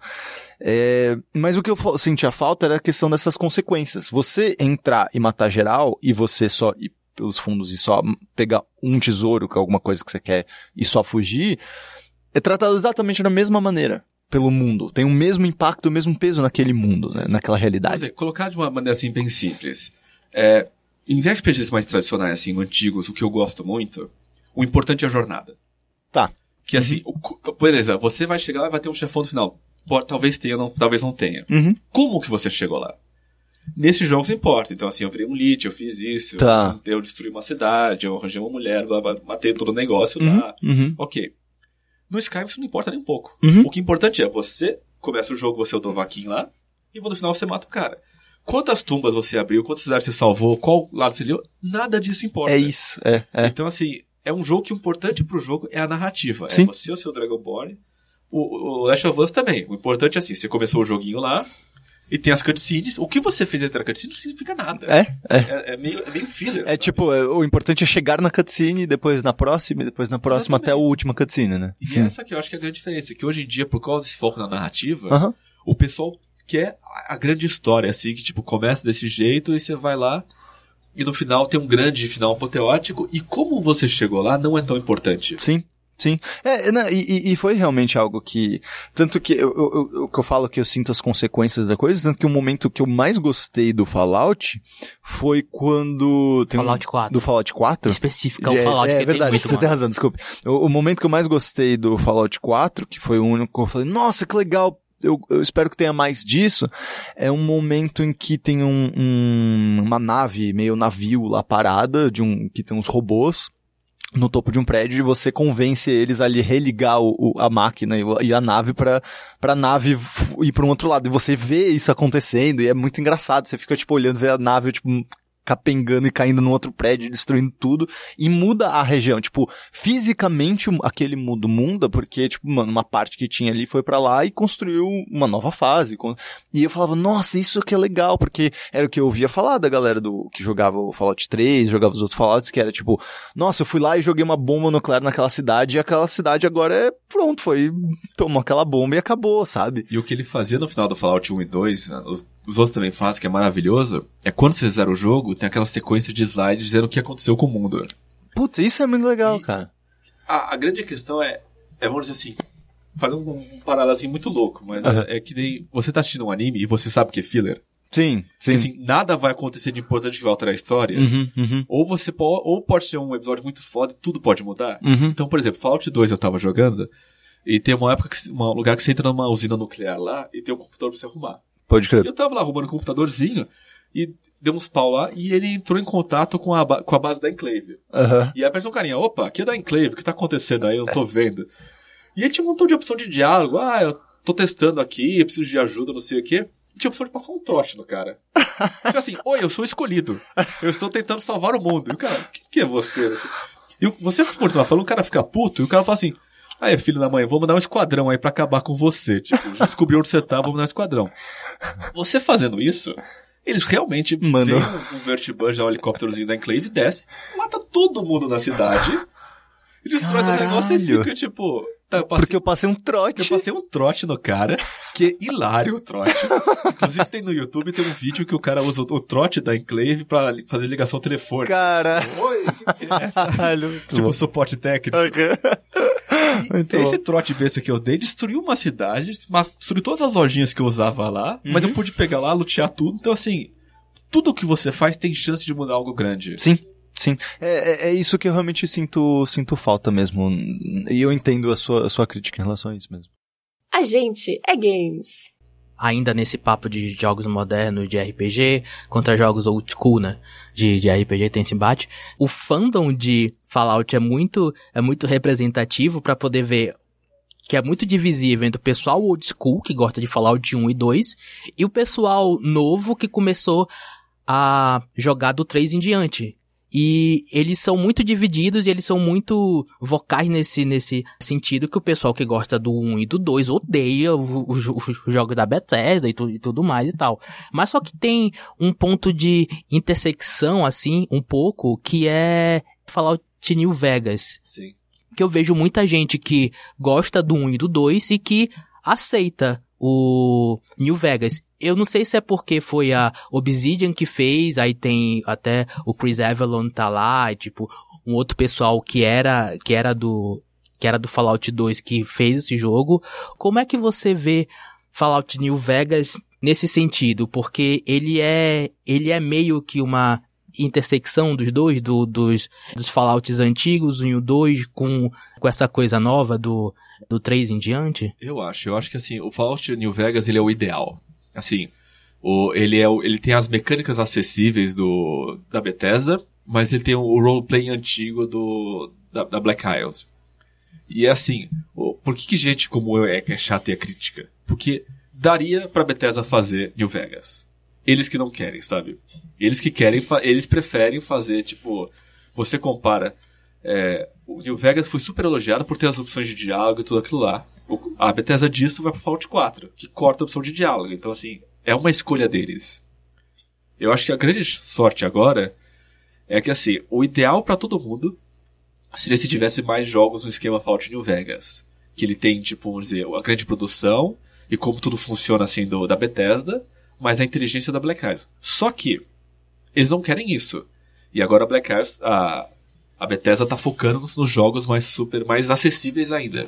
É, mas o que eu sentia falta era a questão dessas consequências. Você entrar e matar geral e você só ir pelos fundos e só pegar um tesouro, que é alguma coisa que você quer, e só fugir, é tratado exatamente da mesma maneira pelo mundo. Tem o mesmo impacto, o mesmo peso naquele mundo, né, naquela realidade. dizer, colocar de uma maneira assim bem simples. É, em RPGs mais tradicionais, assim, antigos, o que eu gosto muito, o importante é a jornada. Tá. Que assim, o co- beleza, você vai chegar lá e vai ter um chefão no final. Pode- talvez tenha, não, talvez não tenha. Uhum. Como que você chegou lá? Nesse jogo se importa. Então, assim, eu virei um lich, eu fiz isso, Tá. eu, eu destruí uma cidade, eu arranjei uma mulher, matei todo o negócio Uhum. lá. Uhum. Ok. No Skyrim isso não importa nem um pouco. Uhum. O que é importante é você começa o jogo, você é o Dovahkiin lá, e no final você mata o cara. Quantas tumbas você abriu, quantos cidades você salvou, qual lado você liu, nada disso importa. É isso, é, é. Então, assim, é um jogo que o importante pro jogo é a narrativa. Sim. É você, o seu Dragonborn. O, o Last of Us também. O importante é assim, você começou o joguinho lá, e tem as cutscenes. O que você fez entre a cutscene não significa nada. É, é. É, é meio, é meio filler. É sabe? tipo, é, o importante é chegar na cutscene, depois na próxima, e depois na próxima até a Exatamente. última cutscene, né? E essa que eu acho que é a grande diferença. Que hoje em dia, por causa desse foco na narrativa, Aham. o pessoal quer a- a grande história, assim, que tipo, começa desse jeito e você vai lá e no final tem um grande final apoteótico e como você chegou lá não é tão importante. Sim. Sim. É, não, e, e- foi realmente algo que. Tanto que eu, eu, eu, que eu falo que eu sinto as consequências da coisa, tanto que o momento que eu mais gostei do Fallout foi quando. Tem um- Fallout 4. Do Fallout 4? Específico, é o É, Fallout é, que verdade, tem muito, você mano. tem razão, desculpe. O, o momento que eu mais gostei do Fallout 4, que foi o único que eu falei, nossa, que legal, eu, eu espero que tenha mais disso, é um momento em que tem um, um- uma nave, meio navio lá parada, de um, que tem uns robôs, no topo de um prédio e você convence eles a ali religar o, a máquina e, a nave pra, pra nave ir pra um outro lado. E você vê isso acontecendo e é muito engraçado. Você fica, tipo, olhando, vê a nave, tipo, capengando e caindo num outro prédio, destruindo tudo, e muda a região. Tipo, fisicamente aquele mundo muda, porque, tipo, mano, uma parte que tinha ali foi pra lá e construiu uma nova fase. E eu falava, nossa, isso aqui é legal, porque era o que eu ouvia falar da galera do que jogava o Fallout 3, jogava os outros Fallouts, que era tipo, nossa, eu fui lá e joguei uma bomba nuclear naquela cidade, e aquela cidade agora é pronto, foi, tomou aquela bomba e acabou, sabe? E o que ele fazia no final do Fallout 1 e 2, né, os, os outros também fazem, que é maravilhoso, é quando você zera o jogo, tem aquela sequência de slides dizendo o que aconteceu com o mundo. Puta, isso é muito legal, E- cara. A, a grande questão é, é, vamos dizer assim, fazer um, um paralelo assim muito louco, mas Aham. é, é que nem você tá assistindo um anime e você sabe que é filler. Sim, sim. Assim, nada vai acontecer de importante que vai alterar a história. Uhum, uhum, Ou você pode, ou pode ser um episódio muito foda e tudo pode mudar. uhum. Então, por exemplo, Fallout 2 eu tava jogando e tem uma época, que, um lugar que você entra numa usina nuclear lá e tem um computador pra você arrumar. Pode crer. eu tava lá arrumando um computadorzinho e deu uns pau lá e ele entrou em contato com a, com a base da Enclave. Aham. E aí apareceu um carinha, opa, aqui é da Enclave, o que tá acontecendo aí? Eu não tô vendo. E aí tinha um montão de opção de diálogo, ah, eu tô testando aqui, eu preciso de ajuda, não sei o quê. E tinha a opção de passar um trote no cara. Tipo assim, oi, eu sou escolhido. Eu estou tentando salvar o mundo. E o cara, quem que é você? E o- você continuar falando, o cara fica puto, e o cara fala assim, é filho da mãe, vou mandar um esquadrão aí pra acabar com você. Tipo, já descobri onde você tá, vou mandar um esquadrão. Você fazendo isso, eles realmente Mandam. um, vertibus, um helicópterozinho da Enclave, desce, mata todo mundo na cidade, e destrói todo o negócio e fica tipo... Tá, eu passei, Porque eu passei um trote. eu passei um trote no cara, que é hilário o trote. Inclusive tem no YouTube, tem um vídeo que o cara usa o, trote da Enclave pra fazer ligação telefônica. Cara. Oi, que que é essa? Tipo, suporte técnico. Muito Esse bom. trote besta que eu dei destruiu uma cidade, destruiu todas as lojinhas que eu usava lá, mas Uhum. eu pude pegar lá, lutear tudo. Então, assim, tudo que você faz tem chance de mudar algo grande. Sim, sim. É, é, é isso que eu realmente sinto, sinto falta mesmo. E eu entendo a sua, a sua crítica em relação a isso mesmo. A gente é games. Ainda nesse papo de jogos modernos de RPG contra jogos old school, né? De, de RPG tem esse embate. O fandom de Fallout é muito, é muito representativo pra poder ver que é muito divisível entre o pessoal old school, que gosta de Fallout 1 e 2, e o pessoal novo que começou a jogar do 3 em diante. E eles são muito divididos e eles são muito vocais nesse, nesse sentido que o pessoal que gosta do 1 e do 2 odeia os jogos da Bethesda e, tu- e tudo mais e tal. Mas só que tem um ponto de intersecção, assim, um pouco, que é Fallout New Vegas Sim. que eu vejo muita gente que gosta do 1 e do 2 e que aceita o New Vegas. Eu não sei se é porque foi a Obsidian que fez, aí tem até o Chris Avalon tá lá, e tipo, um outro pessoal que era que era do que era do Fallout 2 que fez esse jogo. Como é que você vê Fallout New Vegas nesse sentido? Porque ele é ele é meio que uma intersecção dos dois, do, dos, dos Fallouts antigos, o 1 o 2, com, com essa coisa nova do, do 3 em diante? Eu acho. Eu acho que, assim, o Fallout New Vegas, ele é o ideal. Assim, o, ele, é o, ele tem as mecânicas acessíveis do, da Bethesda, mas ele tem o roleplay antigo do, da, da Black Isles. E é assim, o- por que, que gente como eu é, é chata e é crítica? Porque daria pra Bethesda fazer New Vegas. Eles que não querem, sabe? Eles que querem, eles preferem fazer, tipo, você compara. É, o New Vegas foi super elogiado por ter as opções de diálogo e tudo aquilo lá. O- a Bethesda disso vai pro Fallout 4, que corta a opção de diálogo. Então, assim, É uma escolha deles. Eu acho que a grande sorte agora é que assim, o ideal para todo mundo seria se tivesse mais jogos no esquema Fallout New Vegas. Que ele tem, tipo, vamos dizer, a grande produção e como tudo funciona assim do, da Bethesda, mas a inteligência da Black Isles. Só que eles não querem isso. E agora a Black Isles, a, a Bethesda tá focando nos, nos jogos mais super, mais acessíveis ainda.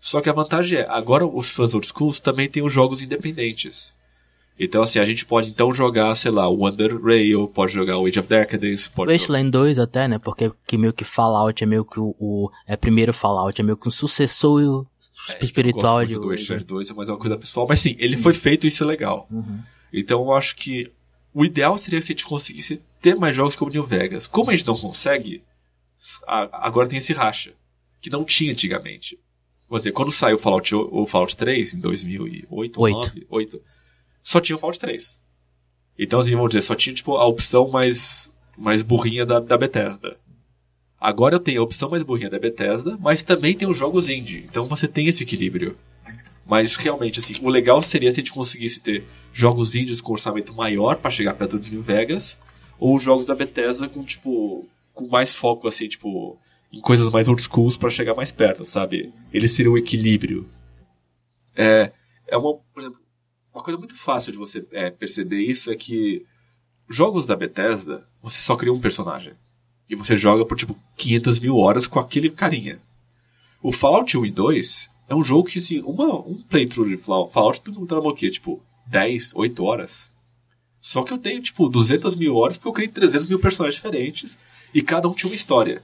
Só que a vantagem é, agora os fãs old schools também têm os jogos independentes. Então, assim, a gente pode então jogar, sei lá, o Under Rail, pode jogar o Age of Decadence, pode Wasteland 2 até, né? Porque que meio que Fallout é meio que o, o é primeiro Fallout, é meio que um sucessor é, espiritual eu de gosto muito do Wasteland 2, é mais uma coisa pessoal, mas sim, ele foi feito e isso é legal. Então eu acho que o ideal seria se a gente conseguisse ter mais jogos como New Vegas. Como a gente não consegue, agora tem esse racha, que não tinha antigamente. Vamos dizer, quando saiu o Fallout, o Fallout 3, em 2008 ou Oito. 2009, 8, só tinha o Fallout 3. Então, assim, vamos dizer, só tinha tipo, a opção mais, mais burrinha da, da Bethesda. Agora eu tenho a opção mais burrinha da Bethesda, mas também tem os jogos indie. Então você tem esse equilíbrio. Mas realmente, assim, o legal seria se a gente conseguisse ter jogos indies com orçamento maior pra chegar perto de New Vegas, ou jogos da Bethesda com, tipo, com mais foco, assim, tipo, em coisas mais old schools pra chegar mais perto, sabe? Ele seria o equilíbrio. É, é uma, uma coisa muito fácil de você é, perceber isso é que jogos da Bethesda, você só cria um personagem. E você joga por, tipo, 500 mil horas com aquele carinha. O Fallout 1 e 2 é um jogo que, assim, uma, um playthrough de Fallout tu não o quê? Tipo, 10, 8 horas. Só que eu tenho, tipo, 200 mil horas porque eu criei 300 mil personagens diferentes e cada um tinha uma história.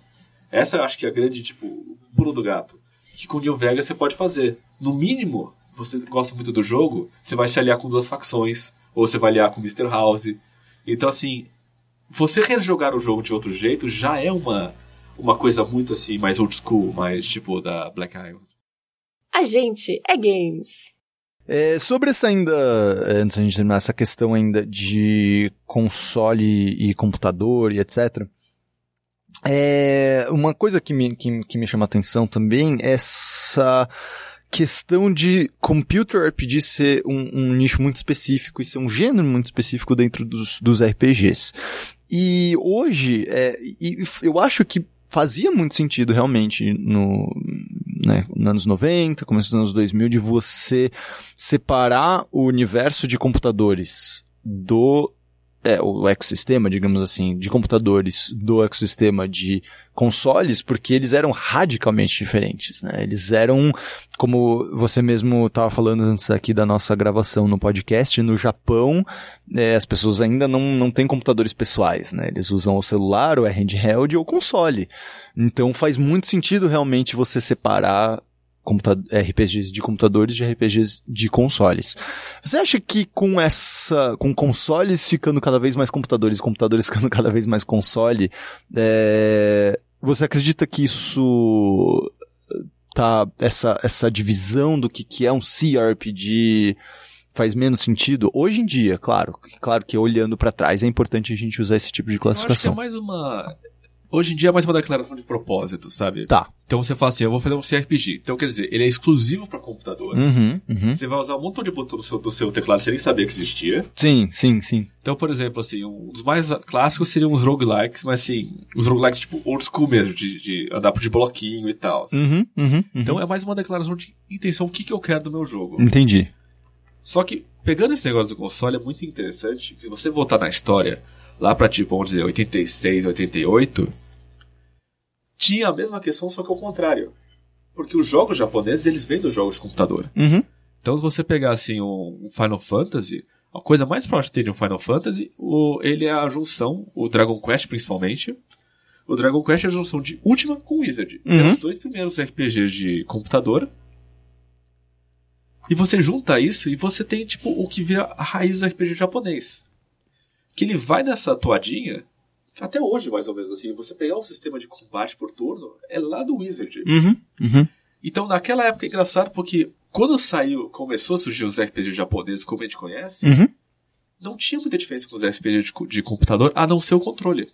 Essa eu acho que é a grande, tipo, o pulo do gato. Que com New Vegas você pode fazer. No mínimo, você gosta muito do jogo, você vai se aliar com duas facções, ou você vai aliar com Mr. House. Então, assim, você rejogar o jogo de outro jeito já é uma, uma coisa muito, assim, mais old school, mais, tipo, da Black Island. A gente é games. É, sobre essa ainda, é, antes da gente terminar, essa questão ainda de console e computador e etc. É, uma coisa que me, que, que me chama atenção também é essa questão de computer RPG ser um, um nicho muito específico e ser um gênero muito específico dentro dos, dos RPGs. E hoje, é, e eu acho que fazia muito sentido realmente no, né, nos anos 90, começo dos anos 2000, de você separar o universo de computadores do é, o ecossistema, digamos assim, de computadores do ecossistema de consoles, porque eles eram radicalmente diferentes, né? Eles eram, como você mesmo estava falando antes aqui da nossa gravação no podcast, no Japão, é, as pessoas ainda não, não têm computadores pessoais, né? Eles usam o celular, é handheld, ou console. Então faz muito sentido realmente você separar RPGs de computadores de RPGs de consoles. Você acha que com essa, com consoles ficando cada vez mais computadores, computadores ficando cada vez mais console, é, você acredita que isso tá essa essa divisão do que que é um CRPG faz menos sentido hoje em dia, claro, claro que olhando pra trás é importante a gente usar esse tipo de Eu acho que é classificação. mais uma... Hoje em dia é mais uma declaração de propósito, sabe? Tá. Então você fala assim, eu vou fazer um CRPG. Então quer dizer, ele é exclusivo pra computador. Uhum, uhum. Você vai usar um montão de botão do seu, do seu teclado sem nem saber que existia. Sim, sim, sim. Então, por exemplo, assim, um dos mais clássicos seriam os roguelikes, mas assim, os roguelikes tipo old school mesmo, de, de andar de bloquinho e tal. Uhum, uhum, uhum. Então é mais uma declaração de intenção, o que, que eu quero do meu jogo. Entendi. Só que, pegando esse negócio do console, é muito interessante, que se você voltar na história, lá pra tipo, vamos dizer, 86, 88, tinha a mesma questão, só que ao contrário. Porque os jogos japoneses, eles vêm dos jogos de computador. Uhum. Então, se você pegar assim um Final Fantasy, a coisa mais próxima que de um Final Fantasy, o, ele é a junção, o Dragon Quest principalmente. O Dragon Quest é a junção de Ultima com Wizard, que Uhum. são os dois primeiros RPGs de computador. E você junta isso e você tem tipo o que vira a raiz do RPG japonês. Que ele vai nessa toadinha, até hoje mais ou menos assim, você pegar o sistema de combate por turno, é lá do Wizard. Uhum. Uhum. Então, naquela época é engraçado porque quando saiu, começou a surgir os RPGs japoneses como a gente conhece, Uhum. não tinha muita diferença com os RPGs de, de computador, a não ser o controle.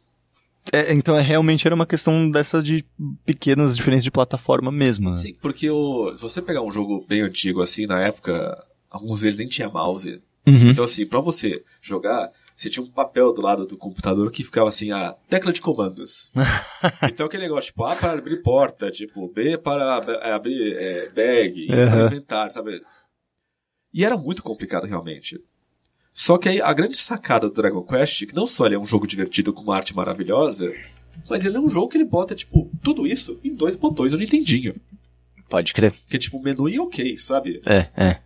É, então, é, realmente era uma questão dessas de pequenas diferenças de plataforma mesmo. né? Sim, porque o, se você pegar um jogo bem antigo assim, na época, alguns deles nem tinha mouse. Uhum. Então, assim, pra você jogar, você tinha um papel do lado do computador que ficava assim, a tecla de comandos. então, aquele negócio, tipo, A para abrir porta, tipo, B para é, abrir é, bag, para inventar, sabe? E era muito complicado, realmente. Só que aí, a grande sacada do Dragon Quest, que não só ele é um jogo divertido com uma arte maravilhosa, mas ele é um jogo que ele bota, tipo, tudo isso em dois botões no Nintendinho. Pode crer. Que é tipo menu e ok, sabe? É, é.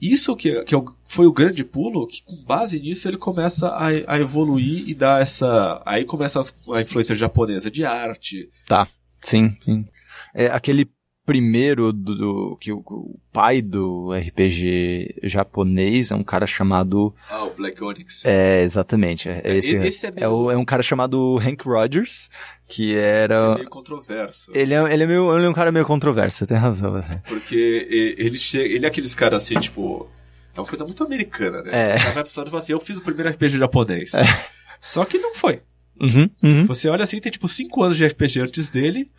Isso que, que é foi o grande pulo, que com base nisso ele começa a, a evoluir e dar essa. Aí começa a influência japonesa de arte. Tá. Sim, sim. É aquele primeiro do, do- que o, o pai do RPG japonês é um cara chamado Ah, o Black Onyx. é exatamente é esse, Esse é meio- é, o- é um cara chamado Hank Rogers que É era meio controverso. ele é, ele é meio ele é um cara meio controverso você tem razão velho. Porque ele chega. Ele é aqueles caras assim, tipo. É uma coisa muito americana, né? É. O cara vai pro e fala assim: eu fiz o primeiro RPG japonês. Só que não foi. uhum, uhum. Você olha assim, tem tipo 5 anos de RPG antes dele.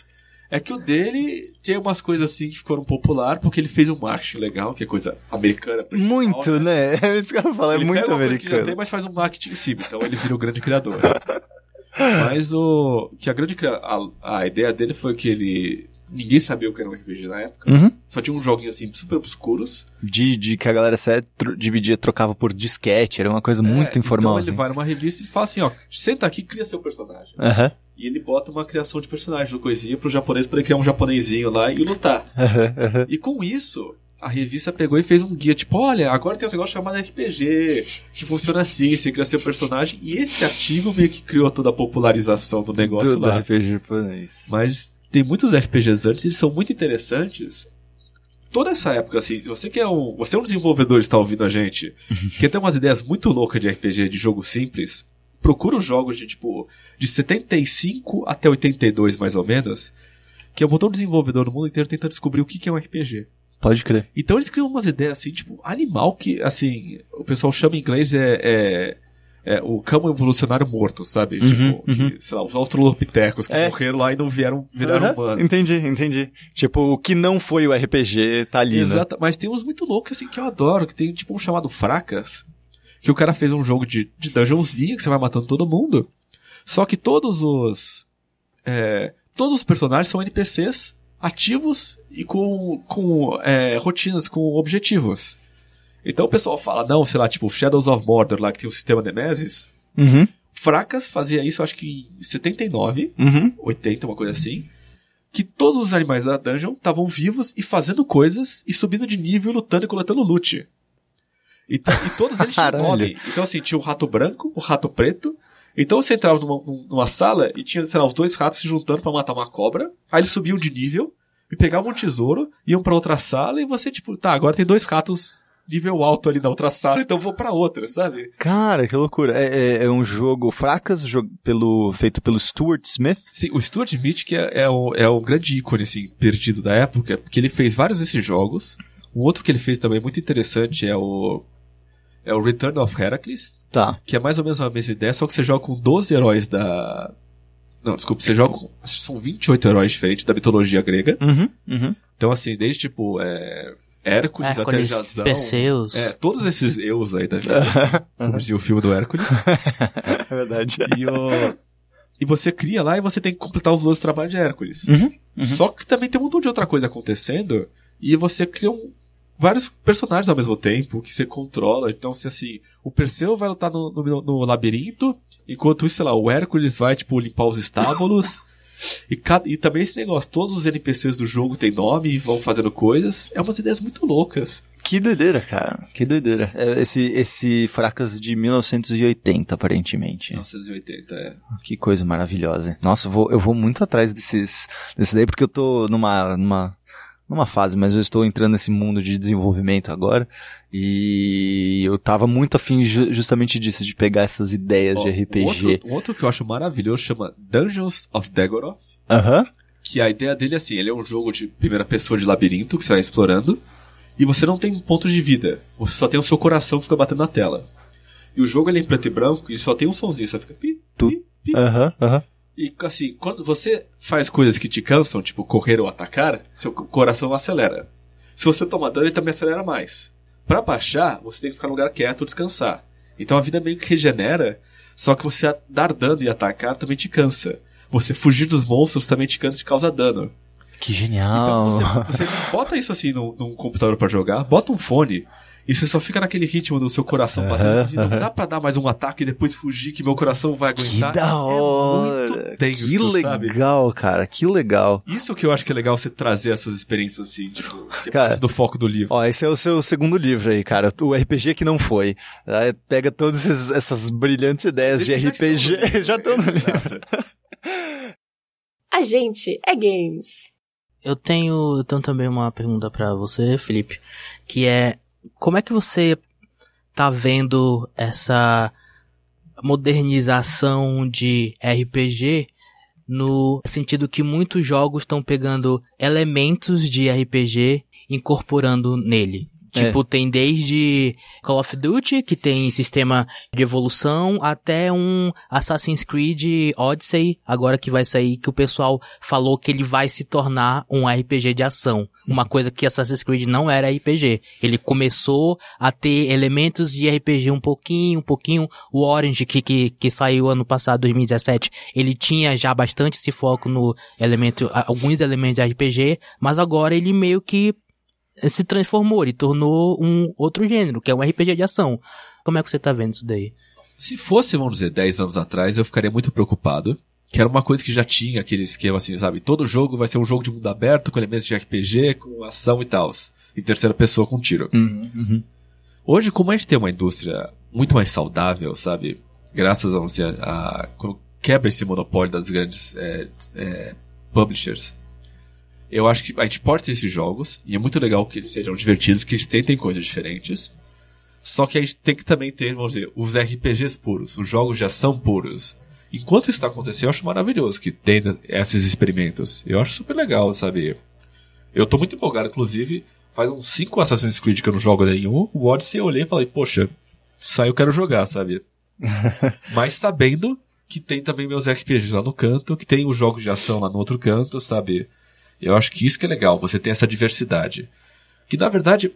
É que o dele tem umas coisas assim que ficaram popular porque ele fez um marketing legal, que é coisa americana. muito né é isso que eu falar é Ele muito já tem, americano mas faz um marketing em cima, então ele vira o grande criador. mas o. Que a grande. A, a ideia dele foi que ele. Ninguém sabia o que era um RPG na época. Uhum. Só tinha uns joguinhos assim super obscuros. de, de que a galera só tro- dividia trocava por disquete era uma coisa muito É, informal Então ele assim. vai numa revista e fala assim: ó, senta aqui e cria seu personagem. Aham, E ele bota uma criação de personagem no coisinha pro japonês pra ele criar um japonesinho lá e lutar. E com isso, a revista pegou e fez um guia, tipo, olha, agora tem um negócio chamado RPG, que funciona assim, você cria seu personagem, e esse artigo meio que criou toda a popularização do negócio do, do lá. RPG japonês Mas tem muitos RPGs antes, eles são muito interessantes. Toda essa época, assim, você que é um. Você é um desenvolvedor está ouvindo a gente, quer ter umas ideias muito loucas de RPG, de jogo simples, procura os jogos de tipo. de 75 até 82, mais ou menos, que é um botão desenvolvedor no mundo inteiro tentando descobrir o que que é um RPG. pode crer Então eles criam umas ideias assim, tipo, animal que, assim, o pessoal chama em inglês é, é, é o camo evolucionário morto, sabe? Uhum, tipo, uhum. que, sei lá, os australopitecos que É. morreram lá e não vieram, viraram Aham, humanos. Entendi, entendi. Tipo, o que não foi o RPG tá ali, né? Exato, mas tem uns muito loucos assim que eu adoro, que tem tipo um chamado Fracas, que o cara fez um jogo de, de dungeonzinho que você vai matando todo mundo. Só que todos os é, todos os personagens são NPCs ativos e com, com é, rotinas, com objetivos. Então o pessoal fala, não, sei lá, tipo Shadows of Mordor lá que tem o sistema Nemesis. Uhum, Fracas fazia isso acho que em 79, uhum. 80, uma coisa assim. Que todos os animais da dungeon estavam vivos e fazendo coisas e subindo de nível, lutando e coletando loot. E, e todos eles tinham nome. Então, assim, tinha o rato branco, o rato preto. Então você entrava numa, numa sala e tinha, sei lá, os dois ratos se juntando pra matar uma cobra. Aí eles subiam de nível e pegavam um tesouro, iam pra outra sala e você, tipo, tá, agora tem dois ratos nível alto ali na outra sala, então vou pra outra, sabe? Cara, que loucura. É, é- é um jogo fracas jo- pelo, feito pelo Stuart Smith. Sim, o Stuart Smith, que é, é, o, é o grande ícone, assim, perdido da época, porque ele fez vários desses jogos. Um outro que ele fez também muito interessante é o. É o Return of Heracles, Tá. que é mais ou menos a mesma ideia, só que você joga com 12 heróis da. Não, desculpa, você joga com. acho que São 28 heróis diferentes da mitologia grega. Uhum, uhum. Então, assim, desde tipo. É, Hércules, Hércules, até Jazão. Perseus. É, todos esses eus aí da vida. como dizia o filme do Hércules. É verdade. E, o... e você cria lá e você tem que completar os 12 trabalhos de Hércules. Uhum, Só que também tem um montão de outra coisa acontecendo e você cria um- vários personagens ao mesmo tempo que você controla. Então, se assim, o Perseu vai lutar no, no, no labirinto, enquanto isso, sei lá, o Hércules vai, tipo, limpar os estábulos. E, cada, e também esse negócio, todos os NPCs do jogo têm nome e vão fazendo coisas. É umas ideias muito loucas. Que doideira, cara. Que doideira. É, Esse, esse fracas de 1980, aparentemente. 1980, é. Que coisa maravilhosa. Nossa, eu vou, eu vou muito atrás desses, desse daí, porque eu tô numa, numa, numa fase, mas eu estou entrando nesse mundo de desenvolvimento agora. E eu tava muito afim ju- justamente disso, de pegar essas ideias de RPG. outro, outro que eu acho maravilhoso chama Dungeons of Daggoroth. Aham. Que a ideia dele é assim, ele é um jogo de primeira pessoa de labirinto que você vai explorando. E você não tem pontos de vida. Você só tem o seu coração que fica batendo na tela. E o jogo ele é em preto e branco e só tem um sonzinho, só fica pi, pi, pi. Aham, aham. E assim, quando você faz coisas que te cansam, tipo correr ou atacar, seu co- coração acelera. Se você toma dano, ele também acelera mais. Pra baixar, você tem que ficar no lugar quieto descansar. Então a vida meio que regenera, só que você dar dano e atacar também te cansa. Você fugir dos monstros também te cansa e causa dano. Que Então genial. você, você bota isso assim num, num computador pra jogar, bota um fone e você só fica naquele ritmo do seu coração batendo. assim, Não dá pra dar mais um ataque e depois fugir que meu coração vai Que aguentar. da hora. É muito tenso, que sabe? legal, cara. Que legal. Isso que eu acho que é legal você trazer essas experiências assim, tipo, que é Cara, do foco do livro. Ó, esse é o seu segundo livro aí, cara. O RPG que não foi. Aí Pega todas essas brilhantes ideias de Esse já RPG. estão no livro, Já estão no livro. A gente é games. Eu tenho, eu tenho também uma pergunta pra você, Felipe, que é como é que você tá vendo essa modernização de RPG no sentido que muitos jogos estão pegando elementos de RPG incorporando nele. É. Tipo, tem desde Call of Duty, que tem sistema de evolução, até um Assassin's Creed Odyssey, agora que vai sair, que o pessoal falou que ele vai se tornar um RPG de ação. Uma coisa que Assassin's Creed não era RPG. Ele começou a ter elementos de RPG um pouquinho, um pouquinho. O Orange, que, que, que saiu ano passado, 2017, ele tinha já bastante esse foco no elemento, alguns elementos de RPG, mas agora ele meio que se transformou, ele tornou um outro gênero, que é um RPG de ação. Como é que você tá vendo isso daí? Se fosse, vamos dizer, 10 anos atrás, eu ficaria muito preocupado. Que era uma coisa que já tinha aquele esquema assim, sabe? Todo jogo vai ser um jogo de mundo aberto, com elementos de RPG, com ação e tal. Em terceira pessoa com tiro. Uhum, uhum. Hoje, como a gente tem uma indústria muito mais saudável, sabe? Graças a, dizer, a quando quebra esse monopólio das grandes é, é, publishers, eu acho que a gente pode ter esses jogos, e é muito legal que eles sejam divertidos, que eles tentem coisas diferentes. Só que a gente tem que também ter, vamos dizer, os RPGs puros, os jogos de ação puros. Enquanto isso está acontecendo, eu acho maravilhoso que tenha esses experimentos. Eu acho super legal, sabe? Eu tô muito empolgado, inclusive, faz uns 5 Assassin's Creed que eu não jogo nenhum. O Odyssey eu olhei e falei, poxa, isso aí eu quero jogar, sabe? Mas sabendo que tem também meus RPGs lá no canto, que tem os jogos de ação lá no outro canto, sabe? Eu acho que isso que é legal, você tem essa diversidade. Que na verdade,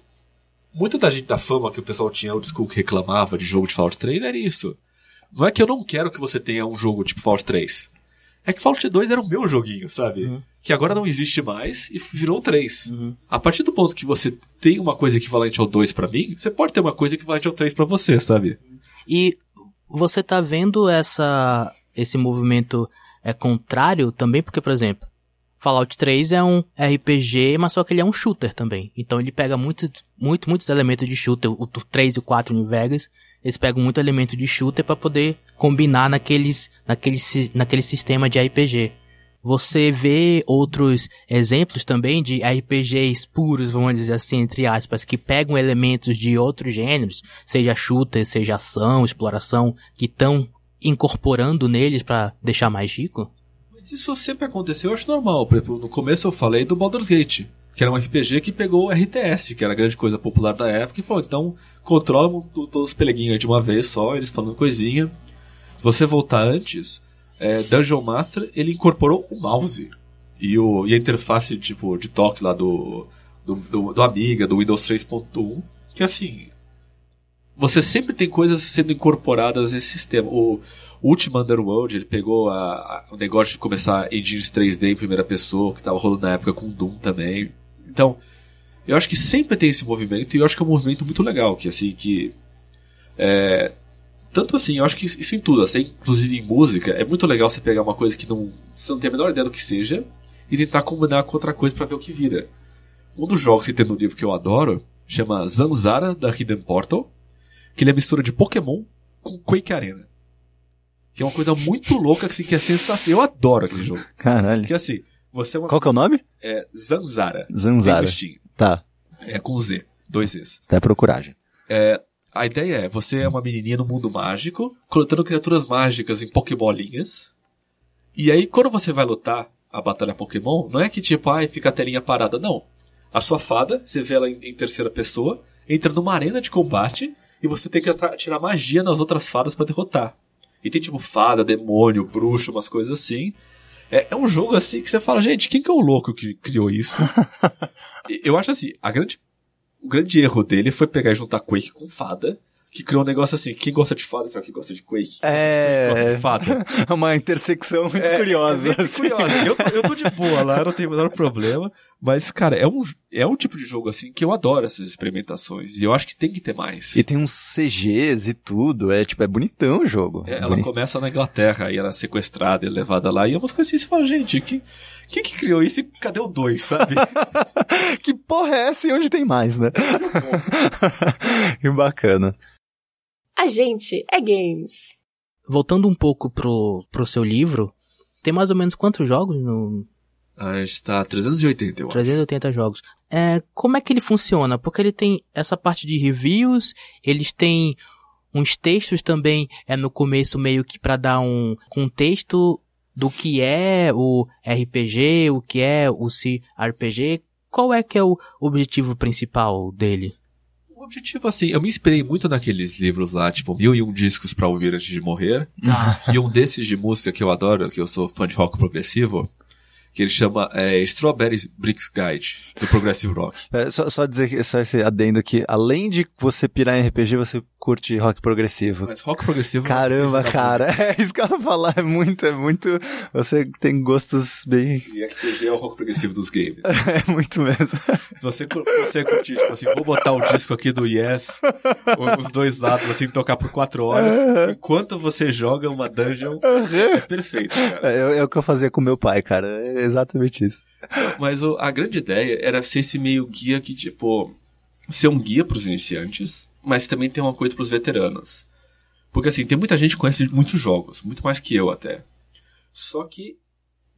muita da gente da fama que o pessoal tinha, o School que reclamava de jogo de Fallout 3 era isso. Não é que eu não quero que você tenha um jogo tipo Fallout 3. É que Fallout 2 era o meu joguinho, sabe? Que agora não existe mais e virou o 3. A partir do ponto que você tem uma coisa equivalente ao 2 pra mim, você pode ter uma coisa equivalente ao 3 pra você, sabe? E você tá vendo essa esse movimento é contrário também, porque, por exemplo, Fallout 3 é um RPG, mas só que ele é um shooter também. Então ele pega muito, muito, muitos elementos de shooter. O 3 e o 4 New Vegas, eles pegam muito elemento de shooter para poder combinar naqueles, naquele, naquele sistema de RPG. Você vê outros exemplos também de RPGs puros, vamos dizer assim, entre aspas, que pegam elementos de outros gêneros, seja shooter, seja ação, exploração, que estão incorporando neles para deixar mais rico? Isso sempre aconteceu, eu acho normal. Por exemplo, no começo eu falei do Baldur's Gate, que era um RPG que pegou o RTS, que era a grande coisa popular da época, e falou, então controla to- todos os peleguinhos de uma vez só, eles falando coisinha. Se você voltar antes, é, Dungeon Master, ele incorporou o mouse e, o, e a interface tipo, de toque lá do, do, do, do Amiga, do Windows 3.1, que assim, você sempre tem coisas sendo incorporadas nesse sistema. O, último Underworld, ele pegou a, a- o negócio de começar engines 3D em primeira pessoa, que estava rolando na época com Doom também. Então, eu acho que sempre tem esse movimento, e eu acho que é um movimento muito legal, que assim, que... É, tanto assim, eu acho que isso em tudo, assim, inclusive em música, é muito legal você pegar uma coisa que não, você não tem a menor ideia do que seja, e tentar combinar com outra coisa para ver o que vira. Um dos jogos que tem no livro que eu adoro, chama Zanzara, da Hidden Portal, que ele é mistura de Pokémon com Quake Arena. Que é uma coisa muito louca, assim, que é sensacional. Eu adoro aquele jogo. Caralho. Que assim, você é uma... Qual que é o nome? É Zanzara. Zanzara. Tá. É com Z. Dois Zs. Até procurar, já. A ideia é, você é uma menininha no mundo mágico, coletando criaturas mágicas em Pokébolinhas. E aí, quando você vai lutar a batalha Pokémon, não é que tipo, ai, fica a telinha parada, não. A sua fada, você vê ela em, em terceira pessoa, entra numa arena de combate e você tem que tirar magia nas outras fadas pra derrotar. E tem tipo fada, demônio, bruxo, umas coisas assim. É, é um jogo assim que você fala, gente, quem que é o louco que criou isso? Eu acho assim, a grande o grande erro dele foi pegar e juntar Quake com Fada, que criou um negócio assim, quem gosta de Fada será que gosta de Quake? É. Gosta de Fada. É uma intersecção muito curiosa. É bem assim. curiosa. Eu, tô- eu tô de boa lá, não tem o menor problema. Mas, cara, é um, é um tipo de jogo assim que eu adoro essas experimentações. E eu acho que tem que ter mais. E tem uns CGs e tudo, é tipo, é bonitão o jogo. É, ela Bonito. começa na Inglaterra e ela é sequestrada e levada lá. E é umas coisas assim, você fala, gente, quem, quem que criou isso e cadê o dois, sabe? que porra é essa e onde tem mais, né? que bacana. A gente é games. Voltando um pouco pro, pro seu livro, tem mais ou menos quantos jogos no ah, está 380, eu acho. 380 jogos. É, como é que ele funciona? Porque ele tem essa parte de reviews, eles têm uns textos também, é no começo meio que pra dar um contexto do que é o RPG, o que é o CRPG. Qual é que é o objetivo principal dele? O objetivo, assim, eu me inspirei muito naqueles livros lá, tipo, Mil e Um Discos pra Ouvir Antes de Morrer. E um desses de música que eu adoro, que eu sou fã de rock progressivo, que ele chama é, Strawberry Bricks Guide, do Progressive Rock. Pera, só, só dizer só esse adendo aqui, além de você pirar em RPG, você curte rock progressivo. Mas rock progressivo... Caramba, é uma cara, é isso que eu ia falar, é muito, é muito, você tem gostos bem, E RPG é o rock progressivo dos games. é muito mesmo. Se você você curtir, tipo assim, vou botar o disco aqui do Yes, os dois lados, assim, tocar por quatro horas, enquanto você joga uma dungeon, é perfeito, cara. É, é o que eu fazia com meu pai, cara, é exatamente isso. Mas o- a grande ideia era ser esse meio guia que, tipo, ser um guia pros iniciantes, mas também tem uma coisa pros veteranos. Porque, assim, tem muita gente que conhece muitos jogos, muito mais que eu até. Só que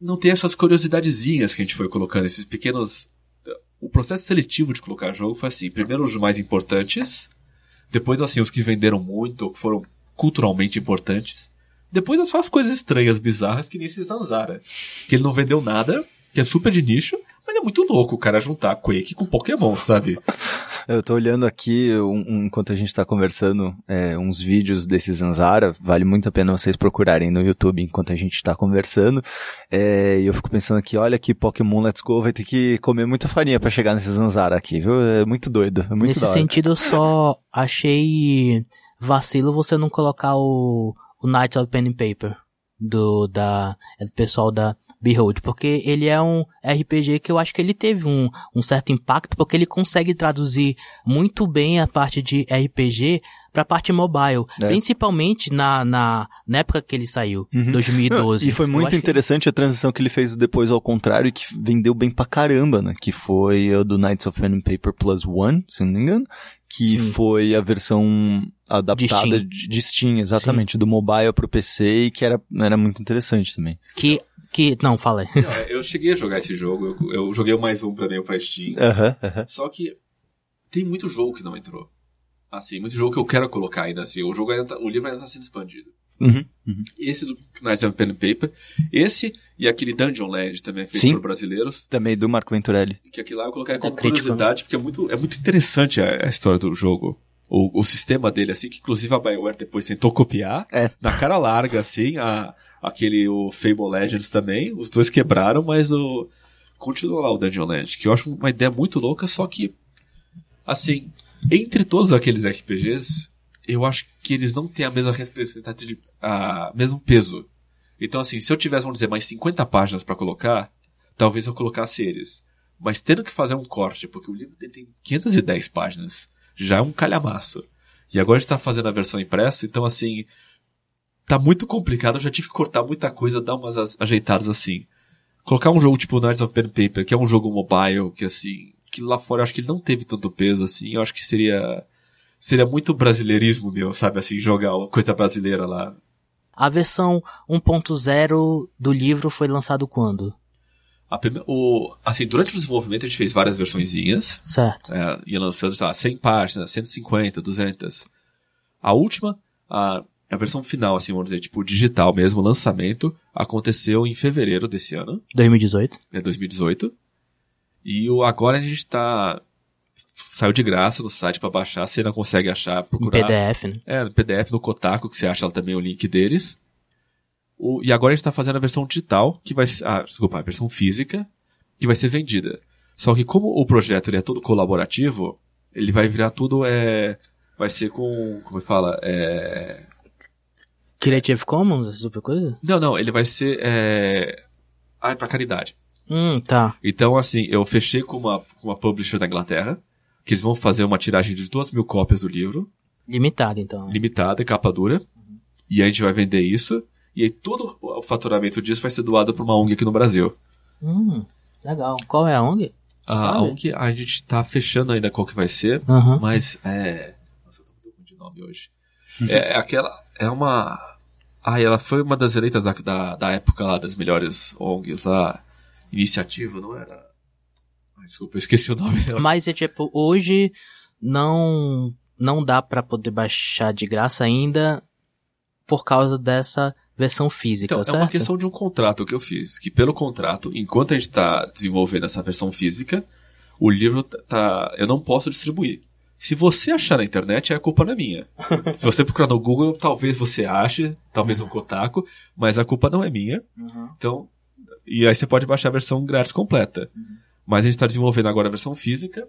não tem essas curiosidadezinhas que a gente foi colocando, esses pequenos. O processo seletivo de colocar jogo foi assim: primeiro os mais importantes, depois, assim, os que venderam muito, ou que foram culturalmente importantes. Depois só as coisas estranhas, bizarras, que nem esse Zanzara. Que ele não vendeu nada, que é super de nicho, mas é muito louco o cara juntar Quake com Pokémon, sabe? Eu tô olhando aqui, um- um- enquanto a gente tá conversando, é, uns vídeos desse Zanzara. Vale muito a pena vocês procurarem no YouTube enquanto a gente tá conversando. É, e eu fico pensando aqui, olha que Pokémon Let's Go vai ter que comer muita farinha pra chegar nesse Zanzara aqui, viu? É muito doido, é muito Nesse sentido, eu só achei vacilo você não colocar o, o Knights of Pen and Paper do, da, é do pessoal da Behold, porque ele é um RPG que eu acho que ele teve um, um certo impacto, porque ele consegue traduzir muito bem a parte de RPG pra parte mobile, É. principalmente na, na, na época que ele saiu, Uhum. 2012. E foi muito acho que- interessante a transição que ele fez depois ao contrário e que vendeu bem pra caramba, né? Que foi o do Knights of Pen and Paper Plus One, se não me engano. Que Sim. foi a versão adaptada Steam. de, de Steam, exatamente, do mobile pro PC e que era, era muito interessante também. Que, que, não, fala aí. Não, eu cheguei a jogar esse jogo, eu, eu joguei o mais um também pra Steam. Aham, aham. Só que tem muito jogo que não entrou. Assim, muito jogo que eu quero colocar ainda assim. O jogo ainda tá- o livro ainda tá sendo expandido. Uhum. Esse do Knights of Pen and Paper, esse e aquele Dungeon Land também é feito Sim. por brasileiros, Também do Marco Venturelli. que aqui lá eu colocaria como crítico, curiosidade, porque é muito, é muito interessante a, a história do jogo. O, o sistema dele, assim, que inclusive a BioWare depois tentou copiar, É. na cara larga, assim, a, aquele, o Fable Legends também, os dois quebraram, mas o, continua lá o Dungeon Land, que eu acho uma ideia muito louca, só que, assim, entre todos aqueles RPGs, eu acho que eles não têm a mesma representatividade, a mesmo peso. Então, assim, se eu tivesse, vamos dizer, mais 50 páginas pra colocar, talvez eu colocasse eles. Mas tendo que fazer um corte, porque o livro tem 510 páginas, já é um calhamaço. E agora a gente tá fazendo a versão impressa, então, assim, tá muito complicado, eu já tive que cortar muita coisa, dar umas as- ajeitadas assim. Colocar um jogo tipo Knights of Pen Paper, que é um jogo mobile, que assim, que lá fora eu acho que ele não teve tanto peso assim, eu acho que seria seria muito brasileirismo meu, sabe assim, jogar uma coisa brasileira lá. A versão 1.0 do livro foi lançado quando? A o, assim, durante o desenvolvimento a gente fez várias versõezinhas, Certo. é, ia lançando, sei lá, 100 páginas, 150, 200. A última, a, a versão final, assim, vamos dizer, tipo, digital mesmo, o lançamento, aconteceu em fevereiro desse ano. 2018. é 2018. E o agora a gente tá saiu de graça no site pra baixar, você não consegue achar, procurar. PDF, né? É, no PDF no Kotaku que você acha lá também o link deles. O, e agora a gente tá fazendo a versão digital, que vai ser, ah, desculpa, a versão física, que vai ser vendida. Só que como o projeto ele é todo colaborativo, Ele vai virar tudo, é... Vai ser com... Como é fala? É... Creative Commons, essa super coisa? Não, não, ele vai ser, é... Ah, é pra caridade. Hum, tá. Então, assim, eu fechei com uma, com uma publisher da Inglaterra, que eles vão fazer uma tiragem de duas mil cópias do livro, Limitado, então. limitada, capa dura, e a gente vai vender isso, e aí todo o faturamento disso vai ser doado pra uma ONG aqui no Brasil. Hum, legal. Qual é a ONG? Você A sabe? ONG, a gente tá fechando ainda qual que vai ser, Aham. mas é... Nossa, eu tô muito de nome hoje. É, é aquela... É uma... Ah, ela foi uma das eleitas da, da, da época lá, das melhores ONGs lá. Iniciativa, não era... Desculpa, eu esqueci o nome dela. Mas é tipo, hoje não não dá pra poder baixar de graça ainda por causa dessa versão física, Então, certo? é uma questão de um contrato que eu fiz. Que pelo contrato, enquanto a gente está desenvolvendo essa versão física, o livro tá. Eu não posso distribuir. Se você achar na internet, a culpa não é minha. Se você procurar no Google, talvez você ache, talvez no Kotaku, mas a culpa não é minha. Então, e aí você pode baixar a versão grátis completa. Mas a gente está desenvolvendo agora a versão física.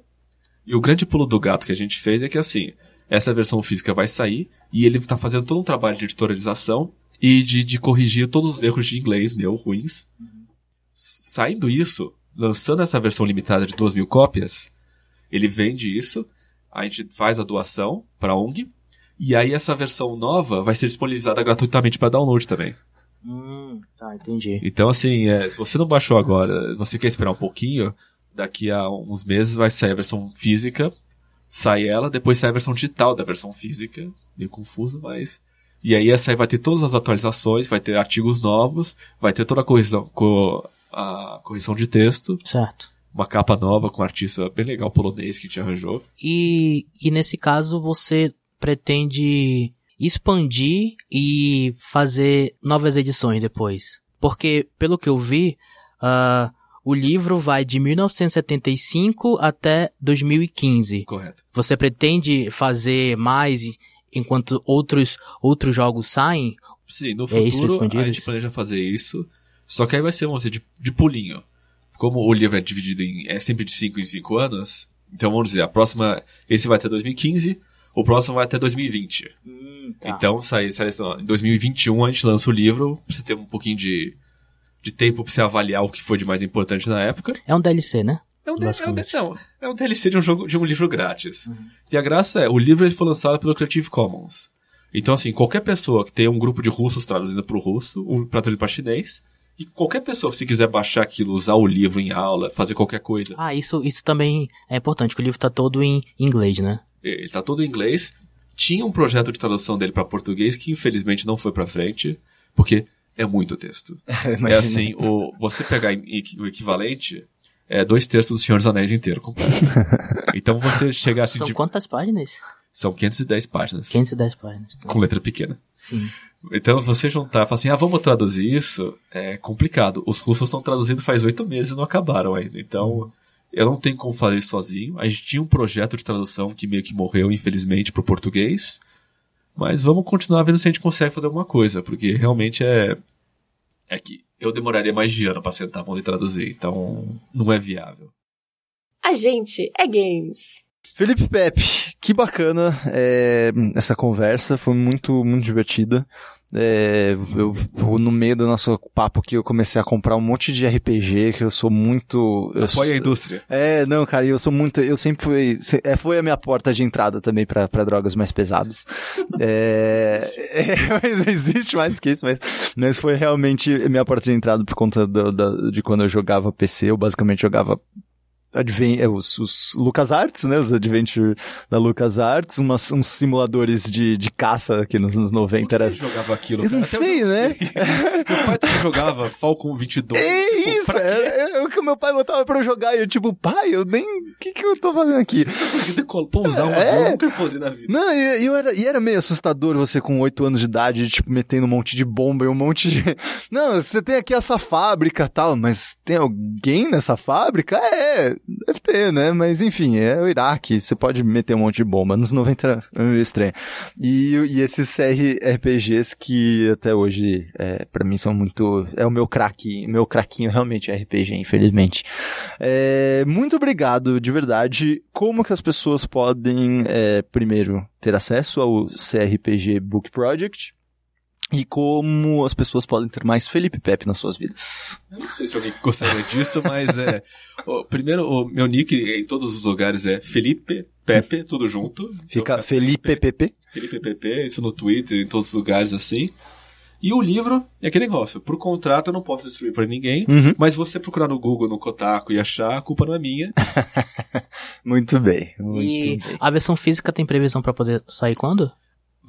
E o grande pulo do gato que a gente fez é que assim, essa versão física vai sair e ele está fazendo todo um trabalho de editorialização e de, de corrigir todos os erros de inglês meu ruins. Saindo isso, lançando essa versão limitada de 2 mil cópias, ele vende isso, a gente faz a doação para ONG e aí essa versão nova vai ser disponibilizada gratuitamente para download também. Hum, tá, entendi. Então, assim, é, se você não baixou agora, você quer esperar um pouquinho, daqui a uns meses vai sair a versão física, sai ela, depois sai a versão digital da versão física, meio confuso, mas... E aí essa aí vai ter todas as atualizações, vai ter artigos novos, vai ter toda a correção, co- a correção de texto, Certo. uma capa nova com um artista bem legal polonês que te arranjou. E, e nesse caso você pretende expandir e fazer novas edições depois? Porque, pelo que eu vi, ah, o livro vai de 1975 até 2015. Correto. Você pretende fazer mais enquanto outros, outros jogos saem? Sim, no É futuro a escondidos? gente planeja fazer isso. Só que aí vai ser, vamos dizer, de, de pulinho. Como o livro é dividido em. é sempre de 5 em 5 anos. Então vamos dizer, a próxima. Esse vai até 2015, o próximo vai até 2020. Tá. Então, sai, sai, em 2021 a gente lança o livro, pra você ter um pouquinho de, de tempo pra você avaliar o que foi de mais importante na época. É um DLC, né? É um, D- é um, não, é um DLC de um, jogo, de um livro grátis. E a graça é, o livro ele foi lançado pelo Creative Commons. Então, assim, qualquer pessoa que tenha um grupo de russos traduzindo para o russo, um traduzir para chinês, e qualquer pessoa, se quiser baixar aquilo, usar o livro em aula, fazer qualquer coisa, Ah, isso, isso também é importante, que o livro tá todo em inglês, né? ele está todo em inglês. Tinha um projeto de tradução dele para português que infelizmente não foi para frente, porque é muito texto. É assim, o, você pegar o equivalente é dois textos do Senhor dos Anéis inteiro completo. então você chegar assim São de, quantas páginas? São 510 páginas. 510 páginas. Com letra pequena. Sim. Então, se você juntar e falar assim, ah, vamos traduzir isso, é complicado. Os russos estão traduzindo faz oito meses e não acabaram ainda. Então, eu não tenho como fazer isso sozinho. A gente tinha um projeto de tradução que meio que morreu, infelizmente, pro português. Mas vamos continuar vendo se a gente consegue fazer alguma coisa, porque realmente é. É que eu demoraria mais de ano pra sentar a mão e traduzir, então não é viável. A gente é games. Felipe Pepe, que bacana é, essa conversa, foi muito, muito divertida. É, eu, no meio do nosso papo aqui, eu comecei a comprar um monte de RPG, que eu sou muito... Eu sou, Apoia a indústria. é, não, cara, eu sou muito. Eu sempre fui. é, foi a minha porta de entrada também pra pra drogas mais pesadas. é, é, mas existe mais que isso, mas, mas foi realmente minha porta de entrada por conta do- da- de quando eu jogava PC. Eu basicamente jogava. Adven é, os, os LucasArts, né? Os Adventure da LucasArts, umas, uns simuladores de, de caça que nos anos 90 Por era. jogava aquilo? Eu cara? não Até sei, eu não né? sei. Meu pai também jogava Falcon 22. É Tipo, isso, quê? é, é o que o meu pai botava pra eu jogar e eu, tipo, pai, eu nem. O que, que eu tô fazendo aqui? Decol- pousar um É. eu nunca pousei na vida. Não, e, e eu era, e era meio assustador você com 8 anos de idade, tipo, metendo um monte de bomba e um monte de. Não, você tem aqui essa fábrica tal, mas tem alguém nessa fábrica? É, Deve ter, né? Mas enfim, é o Iraque, você pode meter um monte de bomba. Nos 90 é meio estranho. E, e esses CRPGs que até hoje, é, para mim, são muito. É o meu craque, meu craquinho realmente é RPG, infelizmente. É, muito obrigado, de verdade. Como que as pessoas podem, é, primeiro, ter acesso ao CRPG Book Project? E como as pessoas podem ter mais Felipe Pepe nas suas vidas. Eu não sei se alguém gostaria disso, mas é. o, primeiro, o meu nick em todos os lugares é Felipe Pepe, tudo junto. Fica Então, Felipe PP. Felipe Pepe, isso no Twitter, em todos os lugares assim. E o livro é aquele negócio. Por contrato eu não posso destruir pra ninguém, Uhum. mas você procurar no Google, no Kotaku e achar, a culpa não é minha. Muito bem, muito E bem. a versão física tem previsão pra poder sair quando?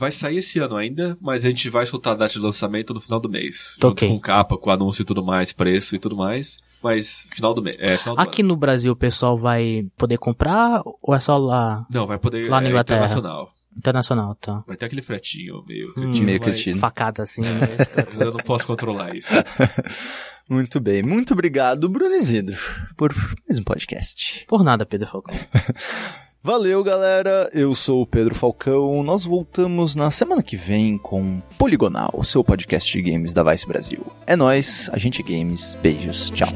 Vai sair esse ano ainda, mas a gente vai soltar a data de lançamento no final do mês. Tá junto ok. com capa, com anúncio e tudo mais, preço e tudo mais. Mas final do mês. É, final do Aqui no Brasil o pessoal vai poder comprar ou é só lá ano. Não, vai poder. Lá na é, Inglaterra. internacional. internacional, tá? Vai ter aquele fretinho meio Hum. cretino, Meio cretino. Facada assim. né? Eu não posso controlar isso. Muito bem. Muito obrigado, Bruno Isidro, por mais um podcast. Por nada, Pedro Falcão. Valeu, galera. Eu sou o Pedro Falcão. Nós voltamos na semana que vem com Poligonal, o seu podcast de games da Vice Brasil. É nóis, a gente é games. Beijos, tchau.